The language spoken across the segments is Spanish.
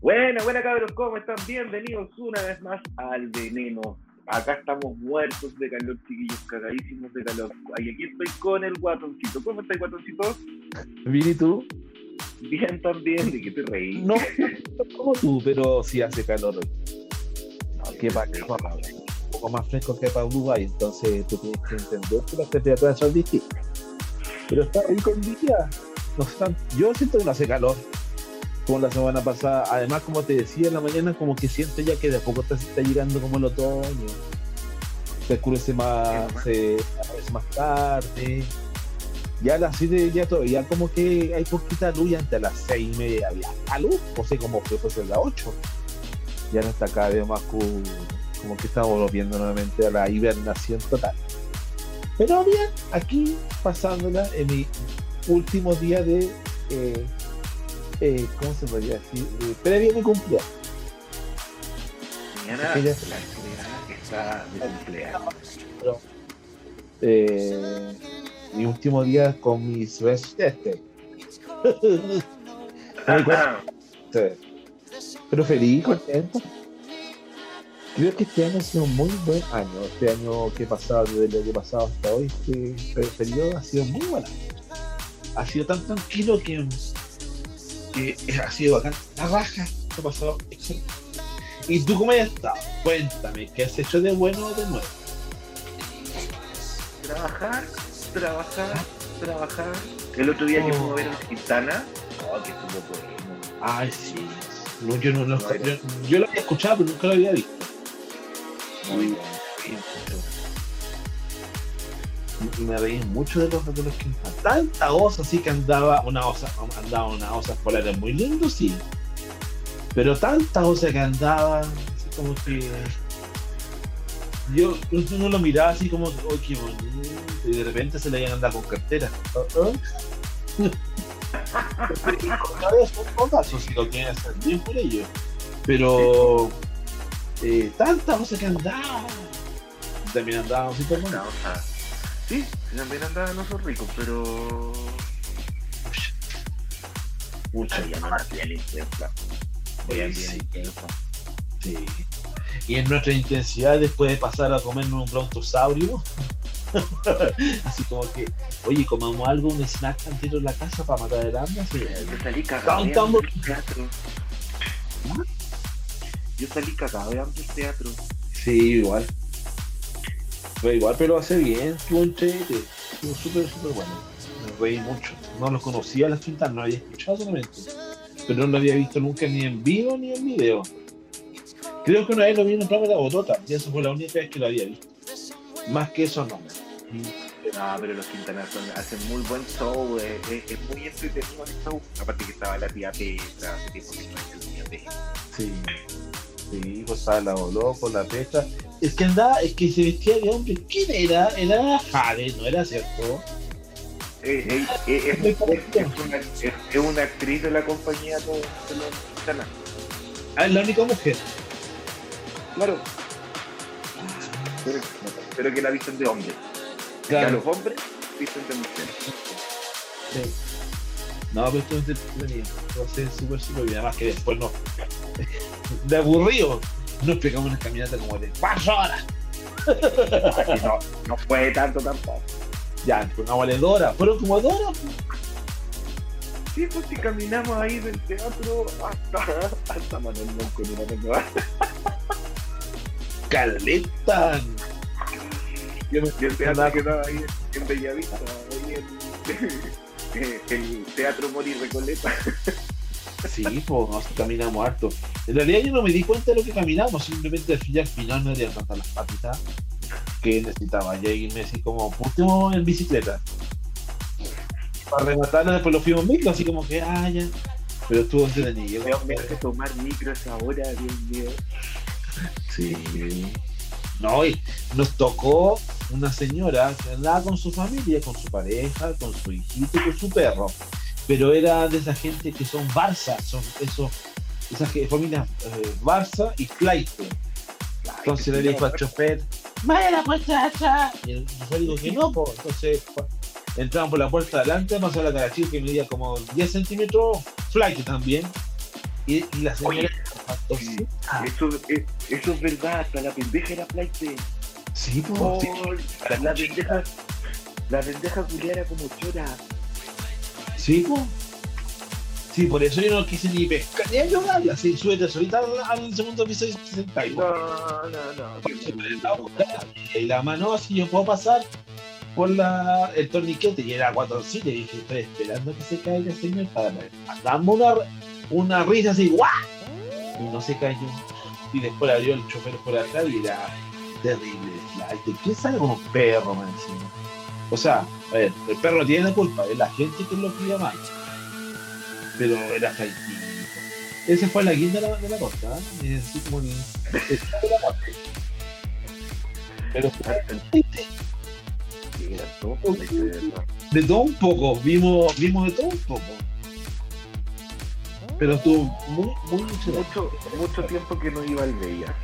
Buena, buena cabros, ¿cómo están? Bienvenidos una vez más al Veneno. Acá estamos muertos de calor, chiquillos, cagadísimos de calor. Y aquí estoy con el guatoncito. ¿Cómo estás, guatoncito? Bien, ¿y tú? Bien también, de que te reí. No, como tú, pero sí hace calor hoy. No, que para un poco más fresco que para Uruguay, entonces tú tienes que entender que las temperaturas son distintas. Pero está rico el día. No yo siento que no hace calor como la semana pasada. Además, como te decía en la mañana, como que siento ya que de a poco está, está llegando como el otoño. Se oscurece más, se oscurece más tarde. Ya a las 7 ya todavía como que hay poquita luz y antes a las 6 y media había la luz, o sea, como que fue a las 8. Ya no está cada vez más como, como que estamos volviendo nuevamente a la hibernación total. Pero bien, aquí pasándola en mi último día de eh, eh, ¿cómo se podría decir? Eh, previo a mi cumpleaños. Mañana la actividad que está de cumpleaños. Pero, eh, mi último día con mis resistentes. Pero feliz, contento. Creo que este año ha sido un muy buen año. Este año que he pasado, desde el año pasado hasta hoy, este pe- periodo ha sido muy bueno. Ha sido tan tranquilo que, que ha sido bacán. La raja, se ha pasado excelente. ¿Y tú cómo has estado? Cuéntame, ¿qué has hecho de bueno o de nuevo? Trabajar, trabajar, trabajar. El otro día que Oh. fuimos a ver a Quintana, oh, que estuvo bueno. Ay, sí. No, yo no lo No, yo, yo lo había escuchado, pero nunca lo había visto. Muy bueno. Y me reí mucho de los los que Tanta osa así que andaba, una osa, andaba una osa polares muy lindo, sí. Pero tanta osa que andaba, así como que. Yo uno lo miraba así como, oh, qué bonito. Y de repente se le iban a andar con cartera. Pero. Eh, tanta osa que andaba. También andaban súper Una osa. Sí, también andaban osos ricos, pero. Mucho. Había más bien intensa. Bien, bien Sí. intensa. Sí. Y en nuestra intensidad después de pasar a comernos un brontosaurio, así como que, oye, comamos algo, un snack antero en la casa para matar el hambre. así, Yo salí cagado de hambre del teatro. Yo salí cagado de hambre del teatro. Sí, igual. Fue igual, pero hace bien, estuvo entrete, estuvo súper, súper bueno. Me reí mucho. No lo conocía las quintas, no había escuchado solamente. Pero no lo había visto nunca ni en vivo ni en video. Creo que una vez lo vi en un programa de la botota, y eso fue la única vez que lo había visto. Más que eso no. No, pero los Quintanas hacen muy buen show, eh, es, es muy entretenido el show. Aparte que estaba la tía Petra, hace tiempo que no la tía Petra. Sí. Sí, pues estaba la loco, la pecha. Es que andaba, es que se vestía de hombre. ¿Quién era? Era Jade, ¿no era cierto? Eh, eh, eh, es, una, es- es una actriz de la compañía de, de los Quintanas. Ah, es la única mujer. Claro. Pero, pero que la visten de hombre. Y a los hombres visten de mujer. Sí. No, pero esto es entretenido. Lo hace súper, súper bien. Además que después no. De aburrido. Nos pegamos una caminata como de cuatro horas. No, no fue tanto tampoco. Ya, una valedora. Fueron como dos horas. Sí, pues si caminamos ahí del teatro hasta, hasta Manuel Monco una nueva. Caleta. Yo me el teatro quedaba ahí en Bellavista, ahí en el Teatro Mori Recoleta. Sí, pues nos caminamos harto. En realidad yo no me di cuenta de lo que caminamos, simplemente al fin- al final no había tantas las patitas que necesitaba. Ya irme así como último en bicicleta. Para rematarla después lo fuimos micro, así como que ah ya. Pero estuvo entretenido. Veo me hace tomar micros ahora, Dios mío. Sí. No, y nos tocó una señora que andaba con su familia, con su pareja, con su hijito y con su perro. Pero era de esa gente que son Barça, son esos, esas que- familias eh, Barça y Clayton. Entonces le dijo al chofer, ¡Vaya pues chacha! Y el chofer dijo que no, pues. Entonces entraron por la puerta de adelante, pasó la carachita que medía como 10 centímetros, flight también. Y, y la señora. Oye, sí, eso, es, eso es verdad, hasta la pendeja era flight. Sí, pues. Oh, la pendeja. La pendeja era como chora. Sí, pues. Sí, por eso yo no quise ni pescar ni ayudarla. Sí, súbete solita al, segundo piso y se No, no, no. Y la mano así yo puedo pasar por la, el torniquete y era cuatroncito y dije, estoy esperando que se caiga el señor para darme una, una risa así, ¡guau! Y no se cayó. Y después abrió el chofer por atrás y era terrible. ¿Qué sale como un perro, man, encima? O sea, a ver, el perro tiene la culpa, es la gente que lo cuida mal pero era flaitito. Ese fue la guinda de la, de la costa, ¿eh? así como el, el, Pero de todo un poco, vimos, vimos de todo un poco. Pero estuvo muy, muy mucho, mucho tiempo que no iba al Bella.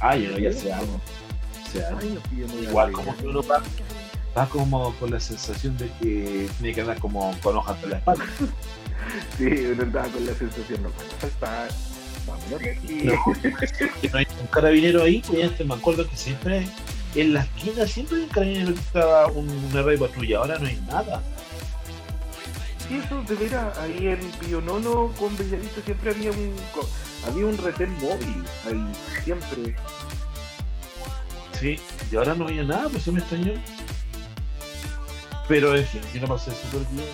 Ah, yo ya sé algo. Igual como que uno va, va como con la sensación de que tiene que andar como con hojas por la espalda. Sí, uno andaba con la sensación, no aquí. No, no hay un carabinero ahí, pues me acuerdo que siempre en la esquina siempre hay un carabinero que estaba un, una red patrulla, ahora no hay nada. Sí, eso de veras, ahí en Pionono con Bellavista siempre había un había un retén móvil, ahí, siempre. Sí, y ahora no había nada, pues eso me extrañó. Pero en fin, yo no pasé súper bien,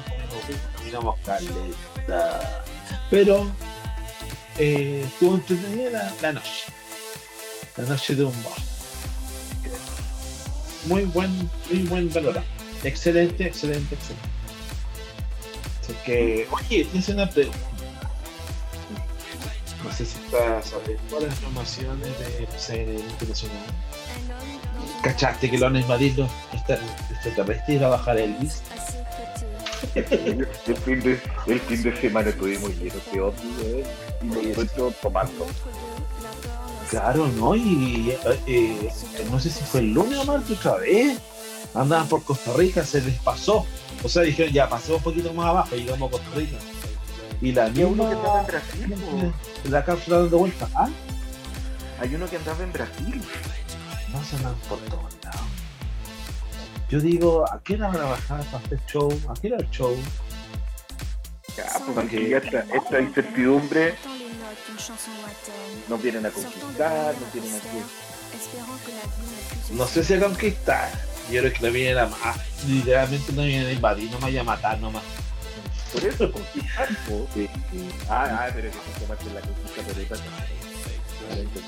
caminamos caleta. Pero eh, estuvo entretenida la, la, noche. La noche de un bar. Muy buen, muy buen valor. Excelente, excelente, excelente. Así que, oye, tienes una pregunta. No sé si estás sabiendo las informaciones de CNN Internacional. ¿Cachaste que lo han invadido extraterrestres y a bajar Elvis? el, fin de, el fin de semana estuvimos llenos de ovnis y nos encuentro tomando. Claro, ¿no? Y eh, eh, no sé si fue el lunes o martes otra vez. Andaban por Costa Rica, se les pasó. O sea, dijeron, ya pasemos un poquito más abajo, llegamos a Costa Rica. Y la misma... uno que andaba en Brasil, La cápsula dando vuelta. ¿Ah? Hay uno que andaba en Brasil. No se andan por todos lados. Yo digo, ¿a qué hora van a bajar para hacer show? ¿A qué hora el show? Ya, pues aquí ya esta incertidumbre nos vienen a conquistar, nos vienen a No sé si a conquistar. Yo creo que la vienen a ah, literalmente no vienen a invadir, no me vayan a matar nomás. Por eso conquistar, sí. Ah, ah, pero que se parte la conquista por esta.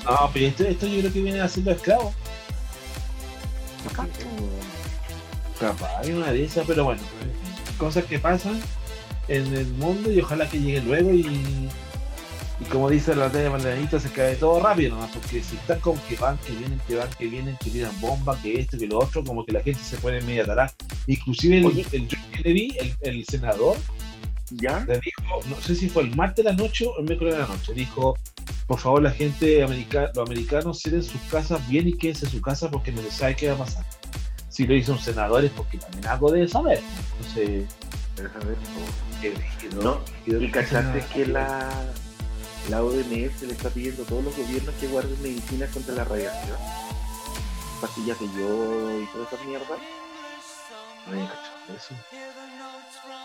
No, pero esto, esto yo creo que viene a ser los esclavos. Capaz, hay una de esas, pero bueno, cosas que pasan en el mundo y ojalá que llegue luego y, y como dice la de Marlenita, se cae todo rápido nomás, porque si están como que van, que vienen, que van, que vienen, que tiran bomba, que esto, que lo otro, como que la gente se pone media tará. Inclusive el, el John Kennedy, el, el, senador, ¿Ya? le dijo, no sé si fue el martes de la noche o el miércoles de la noche, dijo, por favor la gente americana, los americanos cierren sus casas bien y quédense en su casa porque no se sabe qué va a pasar si lo hizo un senador es porque también algo debe saber. Entonces, ¿no? no y cachaste que la, la OMS le está pidiendo a todos los gobiernos que guarden medicinas contra la radiación, pastillas de yodo y toda esa mierda. No eso.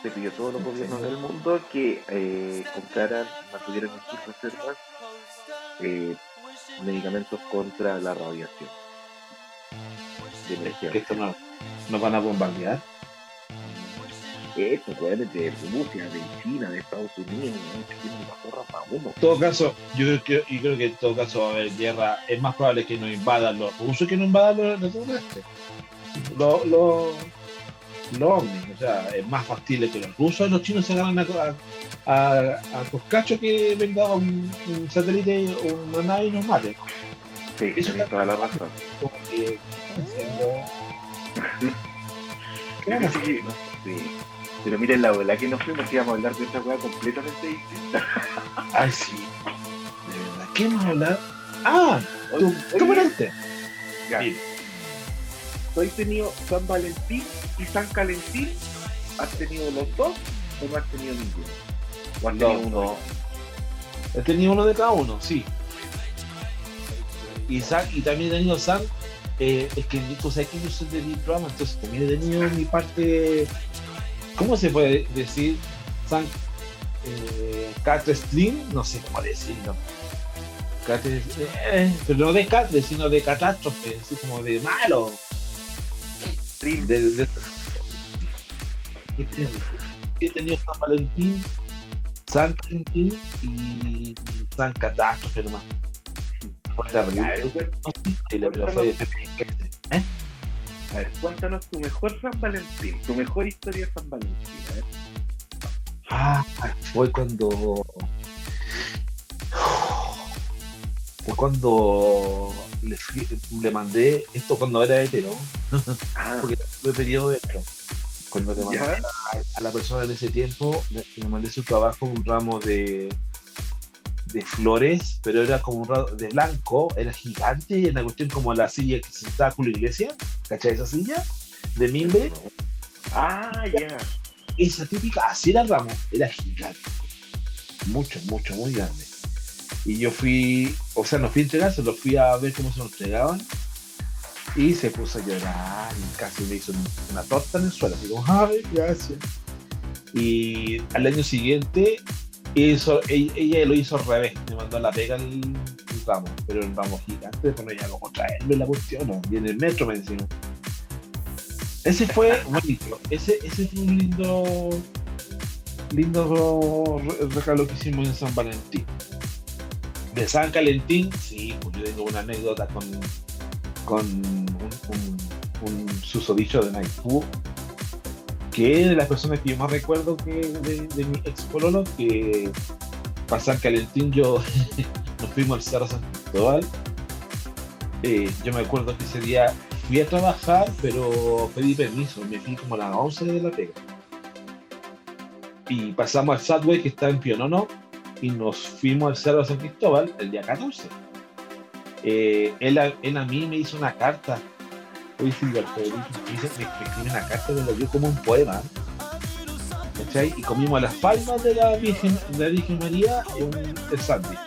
Se pidió a todos los gobiernos del mundo que eh, compraran, mantuvieran en sus reservas eh, medicamentos contra la radiación que esto no, nos van a bombardear. Esto, puede de Rusia, de China, de Estados Unidos, En todo caso, yo creo que, y creo que en todo caso va a haber guerra. Es más probable que nos invadan los rusos que no invadan los extraterrestres. Los, los, los ovnis, o sea, es más factible que los rusos los chinos se agarren a, a, a, Coscacho que venga un, un satélite o una nave y nos mate. Sí, eso es toda la razón. sí. Pero miren la bola que nos fuimos, íbamos a hablar de esta weá completamente distinta. Ay, sí. De verdad, ¿qué vamos a hablar? Ah. Ya. Sí. ¿Tú has tenido San Valentín y San Calentín? ¿Has tenido los dos o no has tenido ninguno? ¿O has tenido uno? He tenido uno de cada uno, sí. Y, y también he tenido San, eh, es que tú sabes que yo soy de mi programa, entonces también he tenido mi parte, ¿cómo se puede decir? San eh, Slim, no sé cómo decirlo. Eh, pero no de Catre, sino de catástrofe, así como de malo. De, he tenido San Valentín, San Valentín y San Catástrofe nomás. ¿Eh? A ver, cuéntanos tu mejor San Valentín, tu mejor historia de San Valentín. Ah, fue cuando. Fue cuando le, le mandé esto cuando era hetero. Ah. Porque tuve periodo de hetero. Cuando le mandé a, la persona en ese tiempo, le, mandé su trabajo un ramo de, de flores, pero era como un ramo de blanco, era gigante, y una cuestión como la silla que se estaba con la iglesia, ¿cachai esa silla? De mimbre. Ah, ya esa típica, así era el ramo, era gigante. Mucho, mucho, muy grande. Y yo fui, o sea, no fui a entregarse, lo fui a ver cómo se lo entregaban. Y se puso a llorar y casi me hizo una torta en el suelo. Así como, ay, gracias. Y al año siguiente, ella, lo hizo al revés. Me mandó a la pega el, ramo, pero el ramo gigante. Después no como traerme la cuestión. Y en el metro me decían, ese fue bonito. Ese, ese fue un lindo, lindo regalo que hicimos en San Valentín. De San Calentín, sí, pues yo tengo una anécdota con, con un, susodicho de Maipú, que es de las personas que yo más recuerdo que de, mi ex pololo, que para San Calentín yo nos fuimos al Cerro San Cristóbal. Eh, yo me acuerdo que ese día fui a trabajar, pero pedí permiso, me fui como a las 11 de la pega. Y pasamos al Subway que está en Pionono y nos fuimos al Cerro de San Cristóbal el día 14. Eh, él, a mí me hizo una carta. Hoy Silvio me, escribió una carta, me lo dio como un poema. Y comimos a las palmas de la Virgen, de la Virgen María el sándwich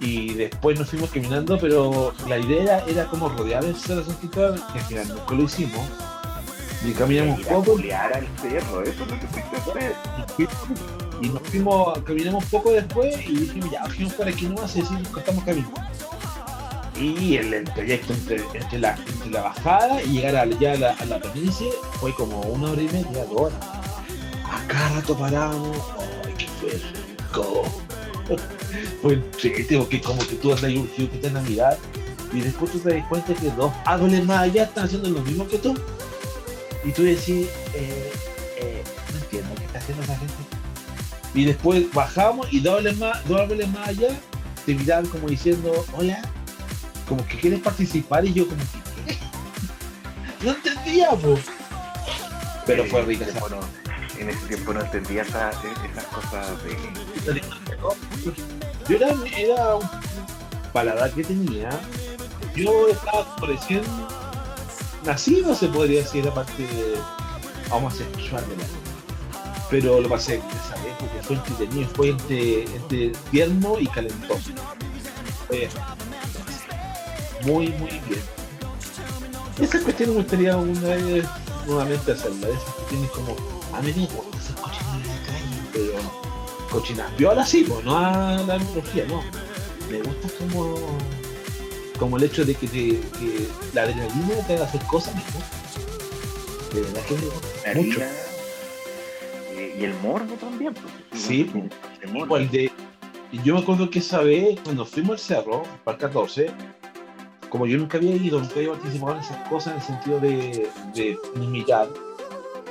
y después nos fuimos caminando, pero la idea era como rodear el cerro San Cristóbal, que al final nunca lo hicimos. Y caminamos un poco. al cerro, eso no te Y nos fuimos, caminamos poco después y dijimos, ya, bajemos por aquí nomás y así nos cortamos camino. Y el, trayecto entre, entre, la, entre la bajada y llegar a, ya a la, a la planicie fue como una hora y media, dos horas. Acá rato paramos, ¡ay, qué fue entrete, que como que tú andas ahí urgido que te mirar. Y después tú te das cuenta que dos árboles más allá están haciendo lo mismo que tú. Y tú decís eh, eh, no entiendo qué está haciendo esa gente y después bajamos y dos árboles más, dos árboles más allá te miraban como diciendo hola como que quieres participar y yo como que no entendía pues pero fue rica esa en ese tiempo no entendía esas, esas cosas de yo era, era un paladar que tenía. Yo estaba recién nacido, se podría decir, aparte de homosexual de la Pero lo pasé esa vez porque fue entretenido, fue entre, entre tierno y calentoso. muy, muy bien. Esa cuestión me gustaría una vez nuevamente hacerla. Esas cuestiones como, a mí me gusta esas cochinas de calle, pero cochinas viola sí, pues, no a la mitología, no. Me gusta como, como el hecho de que, que la adrenalina te haga hacer cosas, ¿no? De verdad que me gusta mucho. Y el morbo también. Pues, sí, pues, el morbo. de, yo me acuerdo que esa vez, cuando fuimos al cerro, para el 14, como yo nunca había ido, nunca había participado en esas cosas en el sentido de, de mirar,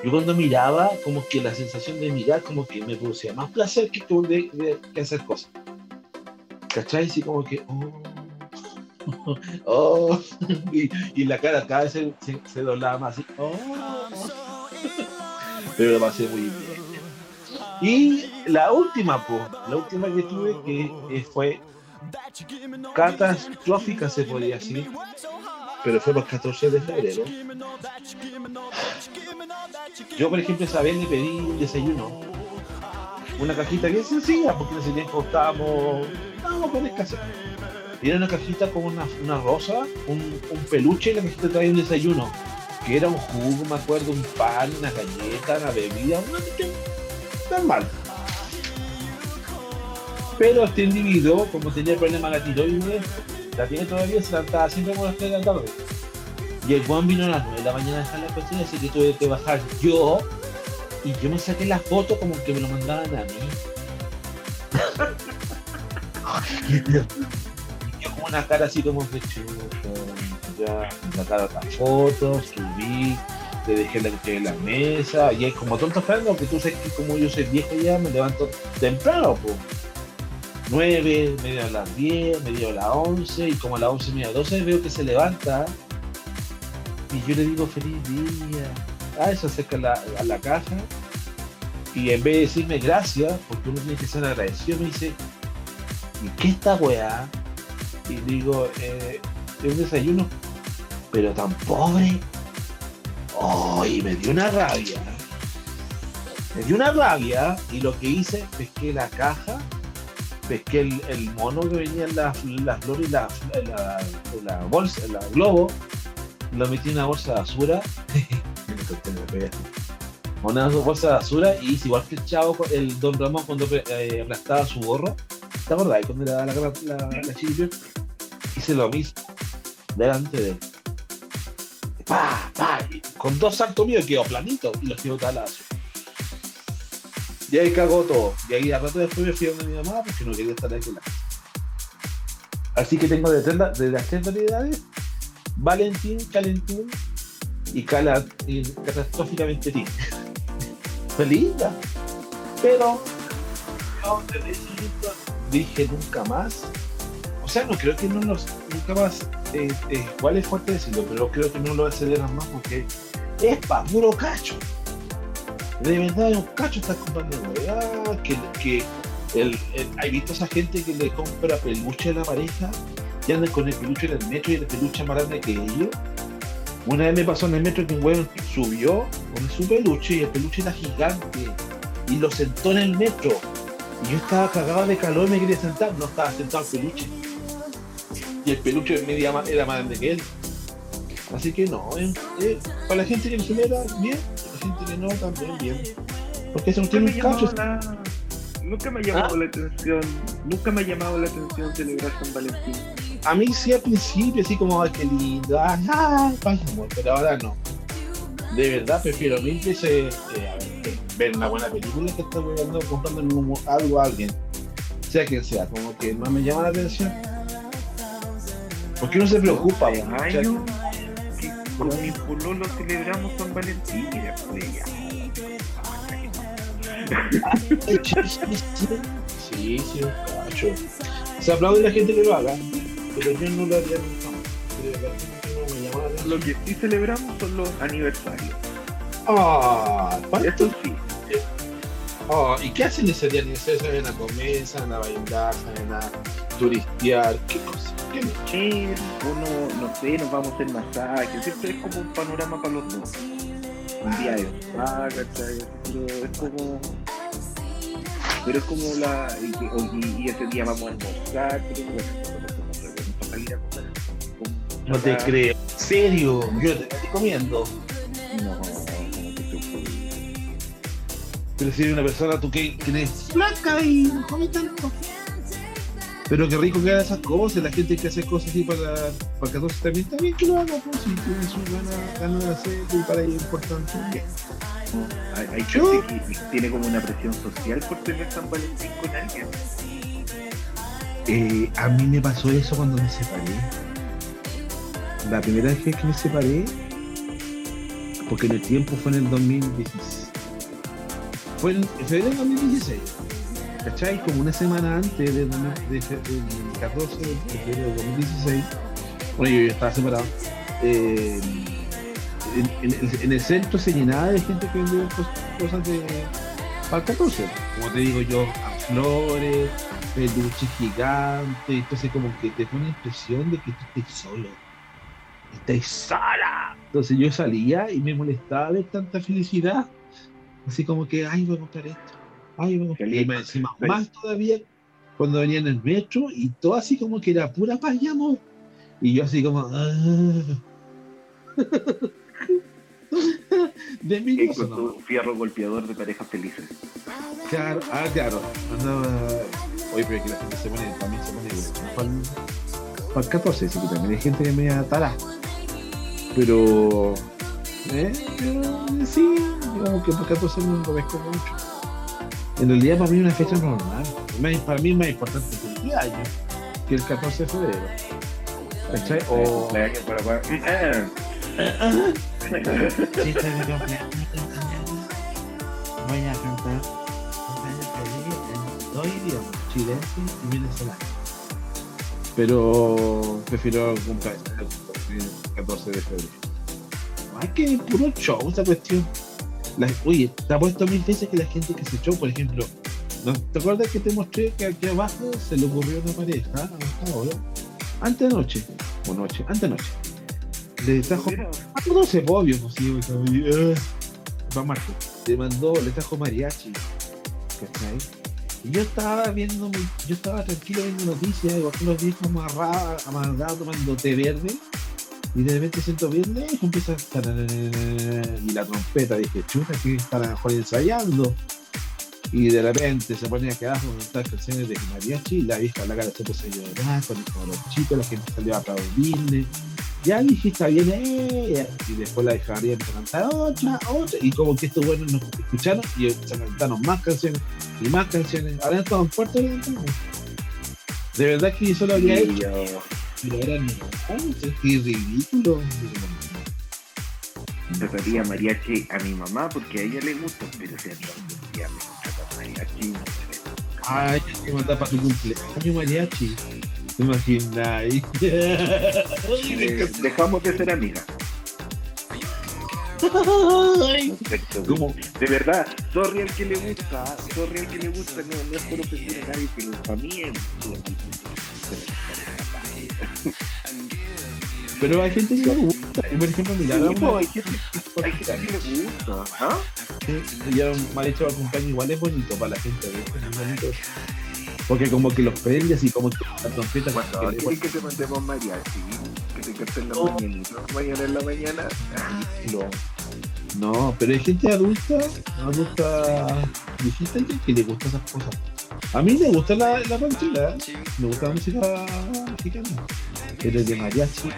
yo cuando miraba, como que la sensación de mirar, como que me producía más placer que, de, de, hacer cosas. ¿Cachai? Así como que, oh, oh, y, la cara cada vez se, se, doblaba más así, oh, pero lo pasé muy bien. Y la última, pues, la última que tuve que fue catastrófica, se podría decir, pero fue los 14 de febrero. Yo, por ejemplo, esa vez le pedí un desayuno una cajita bien sencilla, porque en ese tiempo estábamos, estábamos con escasez. Era una cajita con una, una rosa, un, un peluche y la cajita traía un desayuno, que era un jugo, me acuerdo, un pan, una galleta, una bebida, normal. Pero este individuo, como tenía problemas de la tiroides, la tiene todavía, se levantaba siempre como las 3 de la tarde. Y el Juan vino a las 9 de la mañana a dejar la cocina, así que tuve que bajar yo. Y yo me saqué la foto como que me lo mandaban a mí. y yo con una cara así como que chuta, ya sacaron la foto, subí, le dejé la, en la mesa, y es como tonto esperando, que tú sabes que como yo soy viejo ya, me levanto temprano, pues. 9, medio a las 10, medio a las 11, y como a las 11, media a 12 veo que se levanta, y yo le digo feliz día. Ah, se acerca a la, a caja, y en vez de decirme gracias, porque uno tiene que ser agradecido, me dice, ¿y qué esta weá? Y digo, eh, es un desayuno, pero tan pobre. ¡Oh! Y me dio una rabia. Me dio una rabia y lo que hice, pesqué la caja, pesqué el, el mono que venía en las la flores la, la, la bolsa, la globo, lo metí en una bolsa de basura. una bolsa de basura y hice igual que el chavo, el Don Ramón cuando eh, aplastaba su gorro. ¿Te acordás? Cuando le daba la, la, la, Hice lo mismo delante de él. ¡Pah! Con dos saltos míos quedó planito y los tiró talazo. Y ahí cagó todo. Y ahí a rato después me fui a donde mi mamá porque no quería estar ahí con la Así que tengo de, de las tres variedades, Valentín, Calentín y, cala, y catastróficamente Tin. Fue linda. Pero dije nunca más. O sea, no creo que no nos, nunca más, eh, eh, igual es fuerte decirlo, pero creo que no lo aceleran más porque es pa' puro cacho. De verdad es un cacho estás comprando weá, que, que el, el, hay visto esa gente que le compra peluche a la pareja y andan con el peluche en el metro y el peluche más grande que ellos. Una vez me pasó en el metro que un weón subió con su peluche y el peluche era gigante y lo sentó en el metro. Y yo estaba cagado de calor y me quería sentar, no estaba sentado el peluche. Y el peluche media era más grande que él. Así que no, eh, eh, para la gente que le da bien, para la gente que no, también bien. Porque eso no tiene un cacho. La... Nunca me ha llamado ¿Ah? la atención, nunca me ha llamado la atención celebrar San Valentín. A mí sí al principio, así como, ay, qué lindo, ay, ay, pero ahora no. De verdad prefiero mil veces eh, ver, ver una buena película que estar jugando, comprando algo a alguien, sea quien sea, como que más me llama la atención. Porque uno se preocupa, que con mi pololo celebramos San Valentín y después ya. Sí, sí, cacho. Se aplaude la gente que lo haga, pero yo no lo haría nunca. Lo que sí celebramos son los aniversarios. Ah, Eso sí. Oh, ¿Y qué hacen ese día aniversario? ¿Salen a comer, salen a bailar, salen a turistear? ¿Qué cosa? ¿Qué me Uno, no sé, nos vamos a hacer masajes. Siempre es como un panorama para los dos. Un día de. Pero es como. Pero es como la. Y, y, y ese día vamos a almorzar, pero bueno, no podemos salir a comer. No te creo. ¿En serio? Yo te estoy comiendo. No, como que tú Pero si eres una persona, tú que, que eres flaca y no tanto. Pero qué rico que haga esas cosas, la gente que hace cosas así para, para 14 también bien que lo haga, pues si tiene su gana, gana de hacer y para ella es importante. Hay, hay gente que tiene como una presión social por tener San Valentín con alguien. Eh, a mí me pasó eso cuando me separé. La primera vez que me separé, porque en el tiempo fue en el 2016. Fue en febrero del 2016. ¿Cachai? Como una semana antes del de, de, de, 14 de febrero del 2016. Bueno, yo ya estaba separado. Eh, en, el centro se llenaba de gente que vendía cosas de para el 14. Como te digo yo, a flores, peluches gigantes, entonces como que te pone la impresión de que tú estás solo. Estás sola. Entonces yo salía y me molestaba ver tanta felicidad. Así como que, ay, voy a comprar esto. Ay, vamos. Feliz. Y más encima, Feliz. más todavía cuando venía en el metro y todo así como que era pura paz y amor. Y yo así como. ah. De con ¿no? tu fierro golpeador de parejas felices. Claro, ah, claro. Andaba. Oye, pero que la gente se pone, también se pone para el, para el 14, sí, que también hay gente que me atará. Pero. ¿eh? Pero, sí, digamos que para el 14 no lo pesco mucho. En realidad, para mí, es una fecha normal. Para mí, es más importante que el cumpleaños que el 14 de febrero. ¿Cachai? O. Para pa- Sí, estoy de cumpleaños. Voy a cantar cumpleaños feliz en dos idiomas, chilense y venezolano. Pero prefiero cumpleaños el 14 de febrero. Ay, que puro show esta cuestión. La- oye, te ha puesto mil veces que la gente que se echó, por ejemplo, ¿no? ¿te acuerdas que te mostré que aquí abajo se le ocurrió una pareja, a hora, antes de noche, o noche, antes de noche, le trajo, ah, no sé, obvio, pues sí, eh, para Marco, le mandó, le trajo mariachi, ¿cachai? Y yo estaba viendo, yo estaba tranquilo viendo noticias, igual que los viejos amarrados, amargados tomando té verde, y de repente siento verde y empieza a estar y la trompeta, dije, chuta, que están a lo mejor ensayando. Y de repente se ponía que abajo cantar canciones de mariachi, y la vieja la cara se puso a llorar con con los chicos, la gente salió a aplaudirle. Ya dije, está bien ella. Y después la vieja María empezó a cantar otra, otra. Y como que estos buenos nos escucharon y se cantaron más canciones y más canciones. Ahora estamos en cuarto de verdad que yo solo hecho, yo no. Ay, es que ridículo. trataría mariachi a mi mamá porque a ella le gusta, pero si a algún día me contratan mariachi, no sé. Ay, que mandar para tu cumpleaños mariachi. ¿Te imaginas? Eh, dejamos de ser amigas. Perfecto. ¿Cómo? De verdad, sorry al que le gusta, sorry al que le gusta, no, no es por ofender a nadie, pero para mí es Pero hay gente que no le gusta. Y, Por ejemplo, mira, ahora Sí, una- hay gente hay gente que le gusta. ¿Ah? Sí, ya un mal hecho cumpleaños igual es bonito para la gente, ¿ves? Es bonito. Porque como que los prendes y como que la trompeta Cuando que le- que te mandemos mariachi, que te canten la No. mañanita, mañana en la mañana. No. No, pero hay gente adulta, adulta viejita que- que le gusta esas cosas. A mí me gusta la, la ranchera, me gusta la música mexicana, pero el de mariachi.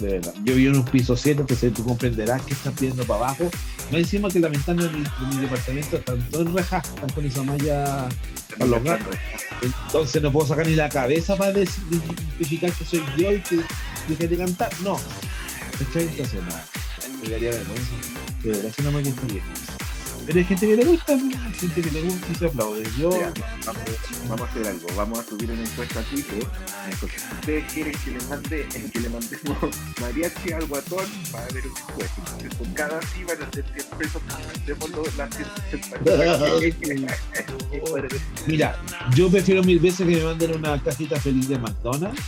De verdad. Yo vivo en un piso 7, entonces tú comprenderás que están pidiendo para abajo. Más encima que la ventana de mi, de mi departamento están todas rejas, están con esa malla para los gatos. Entonces no puedo sacar ni la cabeza para identificar que soy yo y que dejé de cantar. No. Entonces. Me daría vergüenza. De verdad que no me gustaría. Pero hay gente que le gusta, hay gente que le gusta y se aplaude. Yo, Ya, vamos, vamos a hacer algo, vamos a subir una encuesta a Twitter. Si ustedes quieren que le mande, que le mandemos mariachi al guatón, va a haber una encuesta. Entonces, por cada sí van a ser 100 pesos mandemos las 160 mira, yo prefiero mil veces que me manden una cajita feliz de McDonald's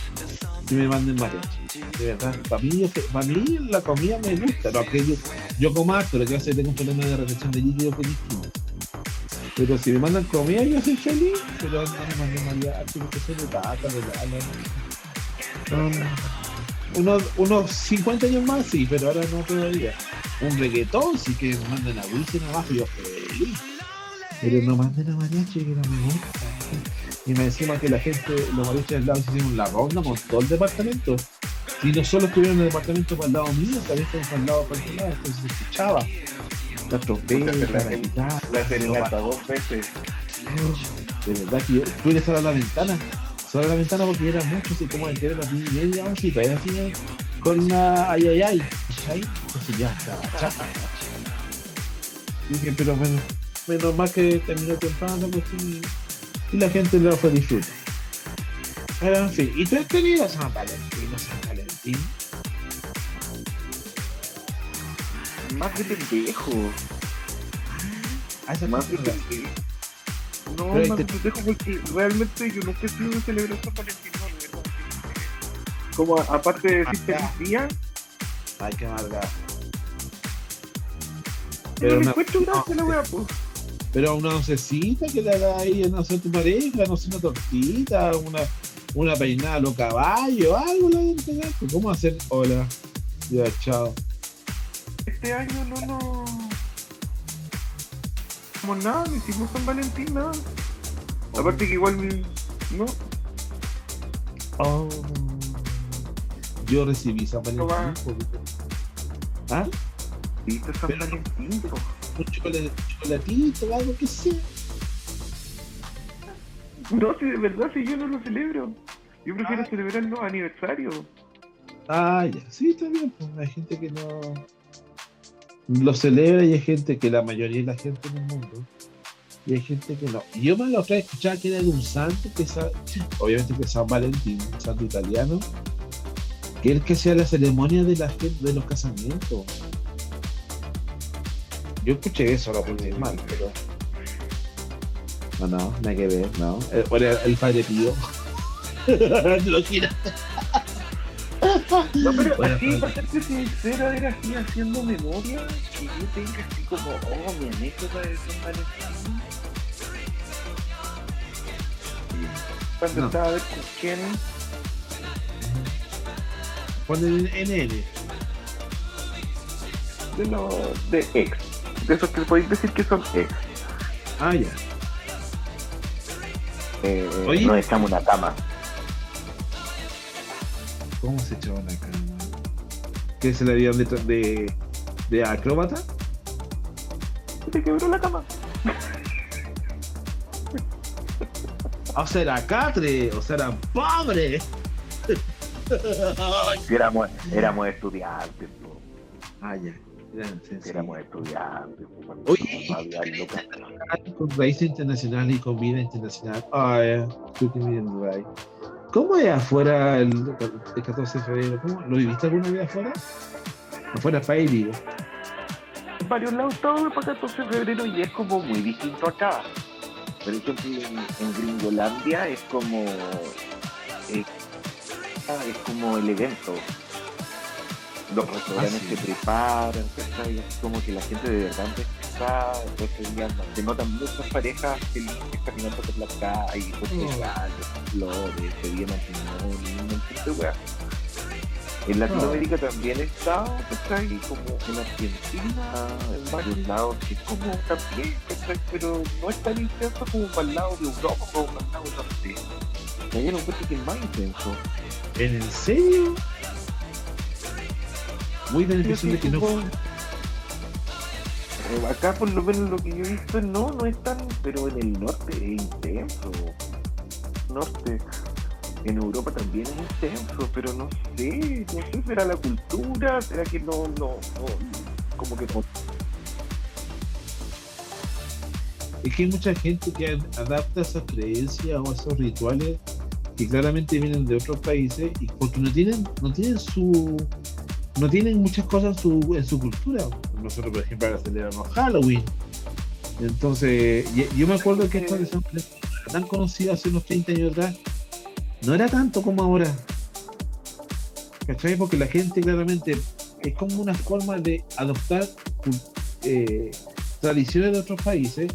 me manden mariachi. De verdad, para mí, para mí la comida me gusta. No, que yo, yo como harto, lo que hace es que tengo un problema de retención de líquido que. Pero si me mandan comida, yo soy feliz. Pero no me manden mariachi porque soy de tata, de no, no. Unos, unos 50 años más, sí, pero ahora no todavía. Un reggaetón, sí que me manden a Wisin abajo, yo feliz. Pero no manden a mariachi que no me gusta. Y me encima que la gente, los mariachis del lado se hicieron la ronda con todo el departamento. Y no solo estuvieron en el departamento para el lado mío, también estuvieron para el lado para el lado, entonces se escuchaba. La trompeta, la guitarra, La serenata dos veces. de verdad que yo tuve que cerrar la ventana. Cerrar la ventana porque era mucho, así como entero la y media, y todavía así con una ay ay ay. ¿cachai? Entonces ya estaba chata. Dije, pero bueno, menos mal que terminó temprano la cuestión y, la gente lo fue disfrutar. Pero en fin, ¿y tú has tenido San Valentín o San Valentín? Más de pendejo. Ah, Más de pendejo. No, Pero más de te- pendejo porque realmente yo nunca he sido de celebrar San Valentín, no. Como aparte de decir feliz día, Ay, qué amarga. Pero no una- encuentro gracia la no, wea, pues. Pero una oncecita que le haga ahí, no sé, tu pareja, no sé, una tortita, una, una peinada a los caballos, algo le entregar. Pues, ¿Cómo hacer? Hola. Ya, chao. Este año no no. Como nada, no hicimos San Valentín, nada. Aparte que igual no, Oh. Yo recibí San No va. Valentín. porque- ¿Ah? Viste San Pero- Valentín. Un chocolate- chocolatito, algo que sea. No, si de verdad, si yo no lo celebro. Yo prefiero Ah. celebrar los aniversarios. Ah, ya, sí, está bien. Pues hay gente que no lo celebra y hay gente que la mayoría de la gente en el mundo. Y hay gente que no. Y yo me lo otra vez escuchaba que era de un santo, que sa- obviamente que es San Valentín, un santo italiano, que es el que sea la ceremonia de la gente de los casamientos. Yo escuché eso, lo puse mal, pero. No, no, nada que ver, no. El, o era el padre Pío. lo gira. No, pero Bueno, así, para serte sincero, a ver, así haciendo memoria, que yo tenga así como, oh, mi anécdota de San Valentín. Cuando No. estaba a ver con quién, Ponen NN. de los de ex. De esos que podéis decir que son ex. Ah, ya. Eh, Oye. Nos echamos una cama. ¿Cómo se echó la cama? ¿Qué se le dieron de, de, de acróbata? Se quebró la cama. O sea, era catre, o sea, era pobre. Éramos, éramos estudiantes, po. Ah, ya. Eran éramos estudiantes. cuando Oye. no. Con raíces internacionales y con vida internacional. Ah, ya. Tú que. ¿Cómo es afuera el, el 14 de febrero? ¿Cómo? ¿Lo viviste alguna vez afuera? Afuera país, digo. en varios lados todo para 14 de febrero y es como muy distinto acá. Por ejemplo, en, en Gringolandia es como eh, es como el evento. Los restaurantes Ah, sí. se preparan, ¿cachai? es como que la gente de verdad ya no- se notan muchas parejas felices caminando por la calle, Oh. regalos, flores, se viene matrimonio, un montón de weas. En Latinoamérica también está, ¿cachai? Como en Argentina, en varios lados, que es como también, ¿cachai? Pero no es tan intenso como para el lado de Europa, como para el lado norte. Y ahí lo encuentro que es más intenso. ¿En serio? Muy impresión de que no Acá por lo menos lo que yo he visto no, no es tan, pero en el norte es intenso. Norte. En Europa también es intenso, pero no sé, no sé, será la cultura, será que no, no, no, como que. Es que hay mucha gente que ad- adapta esas creencias o esos rituales que claramente vienen de otros países y porque no tienen, no tienen su no tienen muchas cosas en su, en su cultura. Nosotros, por ejemplo, ahora celebramos Halloween. Entonces, yo me acuerdo que Valentín era tan conocido hace unos 30 años atrás, no era tanto como ahora. ¿Cachai? Porque la gente claramente es como una forma de adoptar eh, tradiciones de otros países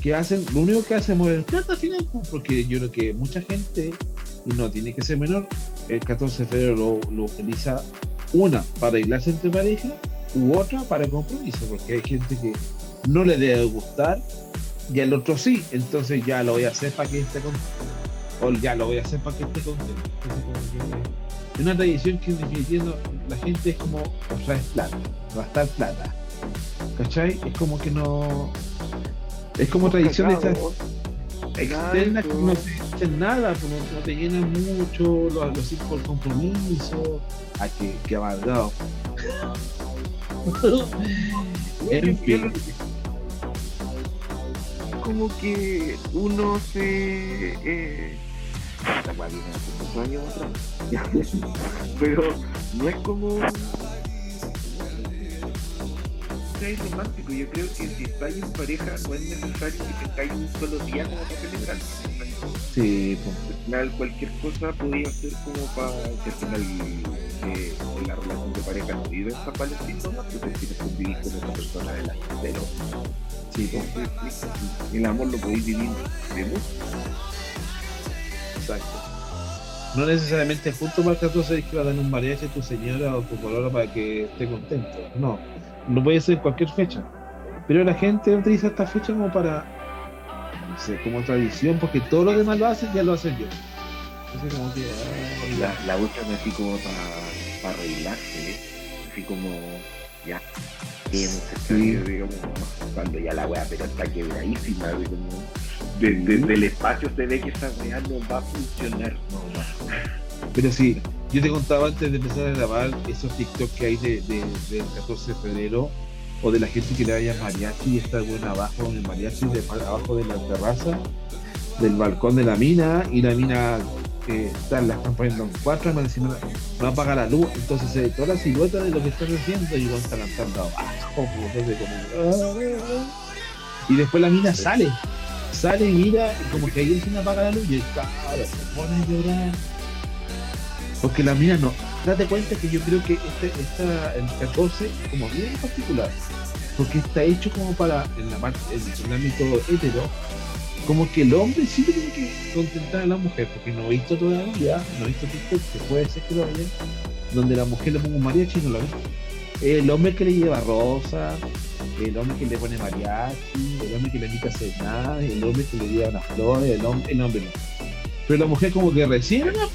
que hacen, lo único que hacen es mover plata al final, pues, porque yo creo que mucha gente, y no tiene que ser menor, el 14 de febrero lo utiliza una para arreglarse entre pareja u otra para compromiso, porque hay gente que no le debe gustar y al otro sí, entonces ya lo voy a hacer para que esté contento, o ya lo voy a hacer para que esté contento. Entonces, es una tradición que en definitiva la gente es como, o sea, es plata, gastar plata. ¿Cachai? Es como que no. Es como tradición de estas Cagados. externas que no nada, pues no, no te llenan mucho, lo, lo hacen por compromiso. Ah, que, que amargado. en fin. Como que uno se. Eh, años atrás. Pero no es como. Es romántico, yo creo que si estáis en pareja no es necesario que tengáis un solo día como para celebrar. Sí, pues. Al final cualquier cosa podía ser como para que al final eh, la relación de pareja no vive en San Valentín, ¿no? Tú te tienes que vivir con esa persona del año entero. Sí, pues. El amor lo podéis vivir de mucho. Exacto. No necesariamente justo para 14 hay que va a dar un mariachi a tu señora o tu colora para que esté contento. No, no puede ser cualquier fecha. Pero la gente utiliza esta fecha como para, sé, como tradición, porque todo lo demás lo hacen, ya lo hacen yo. Entonces como que, La, la usan así como para arreglarse, ¿eh? así como ya. Sí. digamos, cuando ya la weá pero está quebradísima, así como de- desde el espacio se ve que esa weá no va a funcionar, no va. Pero sí, yo te contaba antes de empezar a grabar esos TikTok que hay de, de- del 14 de febrero, o de la gente que le vaya mariachi y está buena abajo en el mariachi, de, abajo de la terraza, del balcón de la mina, y la mina está, la están poniendo en cuatro, más encima no apaga la luz, entonces ve toda la silueta de lo que están haciendo y van lanzando abajo, y después la mina sale, sale y mira, y como que ahí encima apaga la luz y cabrón se pone a llorar. Porque la mina no. Date cuenta que yo creo que este, esta, el 14 es como bien particular. Porque está hecho como para, en la en el ámbito hetero, como que el hombre sí tiene que contentar a la mujer, porque no he visto todavía, no he visto TikTok, que puede ser que lo haya, donde la mujer le ponga un mariachi no lo ve. El hombre que le lleva rosa, el hombre que le pone mariachi, el hombre que le invita a cenar, el hombre que le lleva unas flores, el hombre, el hombre no. Pero la mujer como que recibe, ¿no?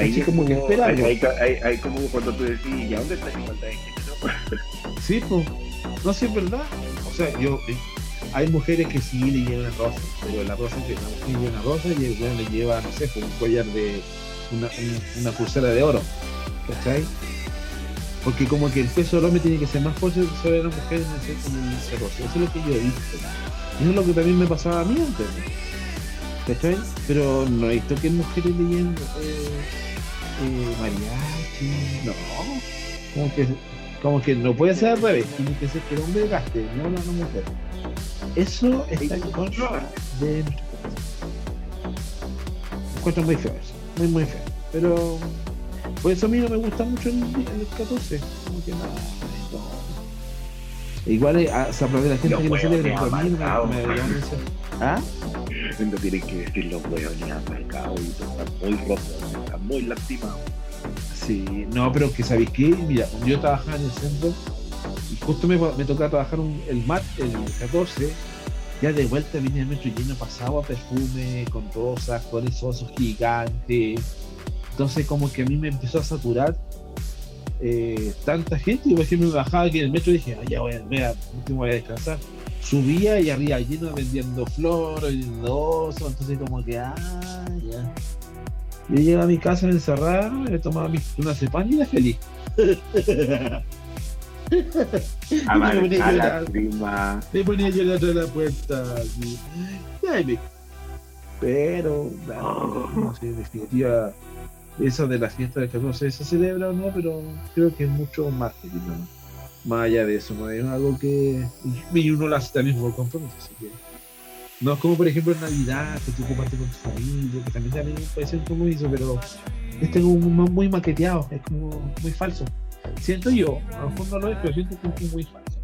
Ahí es como algo. ahí, ahí- ahí como cuando tú decís, ¿ya dónde está la igualdad de género? Sí, pues. No sé, es verdad. O sea, yo. eh, hay mujeres que sí le llevan rosas, pero la rosa que la mujer lleva una rosa y el weón le lleva, no sé, un collar de. Una, un- una pulsera de oro. ¿Cachai? Porque como que el peso del hombre tiene que ser más fuerte sobre la mujer en ese, en ese rosa. Eso es lo que yo he visto. Y eso es lo que también me pasaba a mí antes. ¿Cachai? Pero no he visto que mujeres le lleven eh, eh, mariachi. No. Como que como que no puede ser al revés, tiene que ser que el hombre gaste, no la no mujer. Eso está en contra de nuestra Me encuentro muy feo eso, muy muy feo. Pero por eso a mí no me gusta mucho el, el 14, como que nada, no. Igual eh, ah, se aplaude la gente Los que lo celebra, pero a mí no me. ¿Ah? No tienen que decir los huevos ni amargados y están muy están muy lastimados. Sí, no, pero que sabéis qué, mira, cuando yo trabajaba en el centro y justo me, me tocaba trabajar un- el mat, el 14, ya de vuelta vine el metro lleno pasado a perfume, con rosas, esos osos gigantes. Entonces como que a mí me empezó a saturar eh, tanta gente y por ejemplo me bajaba aquí en el metro y dije, "Ah, ya voy a, voy último voy a descansar. Subía y arriba lleno vendiendo flores, vendiendo osos, entonces como que, ah, ya. Yo llegaba a mi casa, me encerraba, me tomaba una cepán y era feliz. Amarga, ponía a llorar. lágrima. Me ponía a llorar de la puerta. Así. Me- Pero, no, no sé, en definitiva, eso de la fiesta del 14 se celebra o no, pero creo que es mucho más ¿no? Más allá de eso, no es algo que. Y uno lo hace también por compromiso, así que. No es como, por ejemplo, en Navidad, que tú compartes con tu familia, que también, también puede ser un compromiso, pero este es como muy, muy maqueteado, es como muy falso. Siento yo, a lo mejor no lo es, pero siento que es muy falso.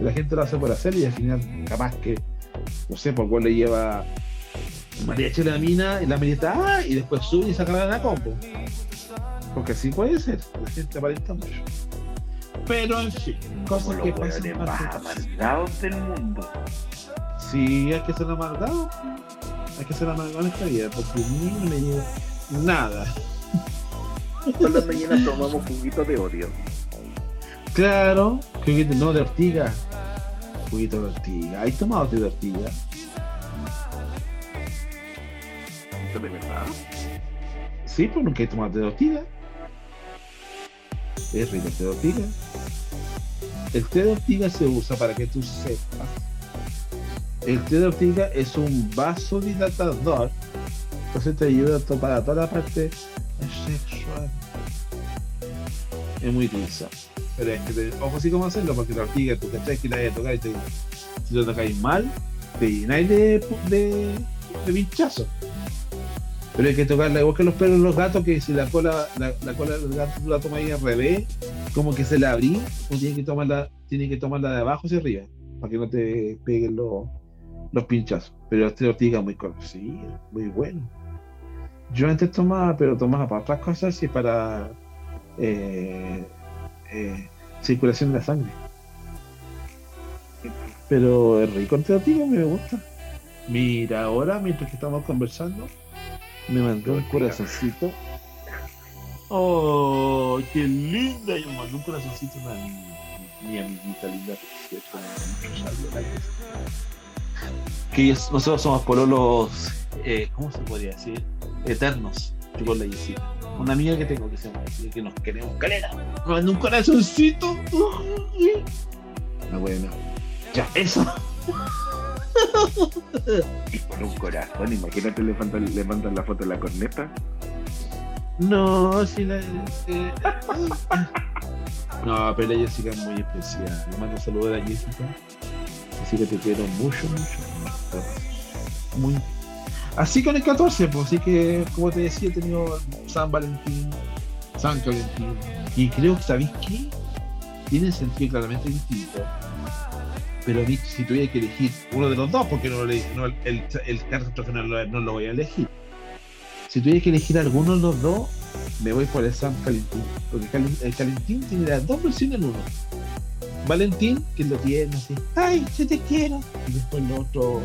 La gente lo hace por hacer y al final, capaz que, no sé, por cuál le lleva mariachi la mina y la está, ah, y después sube y saca la combo. Porque así puede ser, la gente aparenta mucho. Pero en fin, cosas que pasan. pasan, más del mundo. Sí, hay que ser amargado. Hay que ser amargado en esta vida, porque no me lleva nada. Todas las mañanas tomamos juguito de odio. Claro, juguito, no, de ortiga. Juguito de ortiga. ¿Hay tomado de ortiga? ¿Esto de verdad? Sí, pues nunca he tomado de ortiga. Es rico el té de ortiga. El té de ortiga se usa para que tú sepas. El té de ortiga es un vasodilatador. Entonces te ayuda a para toda la parte sexual. Es muy utilizado. Pero es que te, ojo así como hacerlo, porque la ortiga, tú cachai que la a tocar y te, si lo tocáis mal, te llenáis de, de, de pinchazo. Pero hay que tocarla igual que los perros los gatos, que si la cola, la, la cola del gato tú la tomas ahí al revés, como que se la abrí, tiene que tomarla, tiene que tomarla de abajo hacia arriba, para que no te peguen los, los pinchazos. Pero este ortiga muy conocido, muy bueno. Yo antes tomaba, pero tomaba para otras cosas y para eh, eh, circulación de la sangre. Pero el rico ortiga me gusta. Mira, ahora mientras que estamos conversando, me mandó un corazoncito. ¡Oh, qué linda! Yo me mandó un corazoncito a mi, mi amiguita linda. Que es- nosotros somos pololos, eh, ¿cómo se podría decir? Eternos. Yo con la. Una amiga que tengo que se llama que nos queremos calera. Me un corazoncito. Ah, bueno. Ya, eso. Y con un corazón, imagínate le mandan, le mandan la foto de la corneta. No, sí, la. eh, no, pero la Jessica es muy especial. Le mando saludos a la Jessica. Jessica, te quiero mucho, mucho. Muy. Así con el 14, pues, así que, como te decía, he tenido San Valentín, San Valentín. Y creo que, ¿sabéis qué? Tienen sentido claramente distinto. Pero si tuviera que elegir uno de los dos, porque no, le- el, el, el 14 no, lo- voy a elegir. Si tuviera que elegir alguno de los dos, me voy por el San Valentín. Porque el Valentín tiene las dos versiones en uno. Valentín, que lo tiene así, ¡ay, yo te quiero! Y después el otro,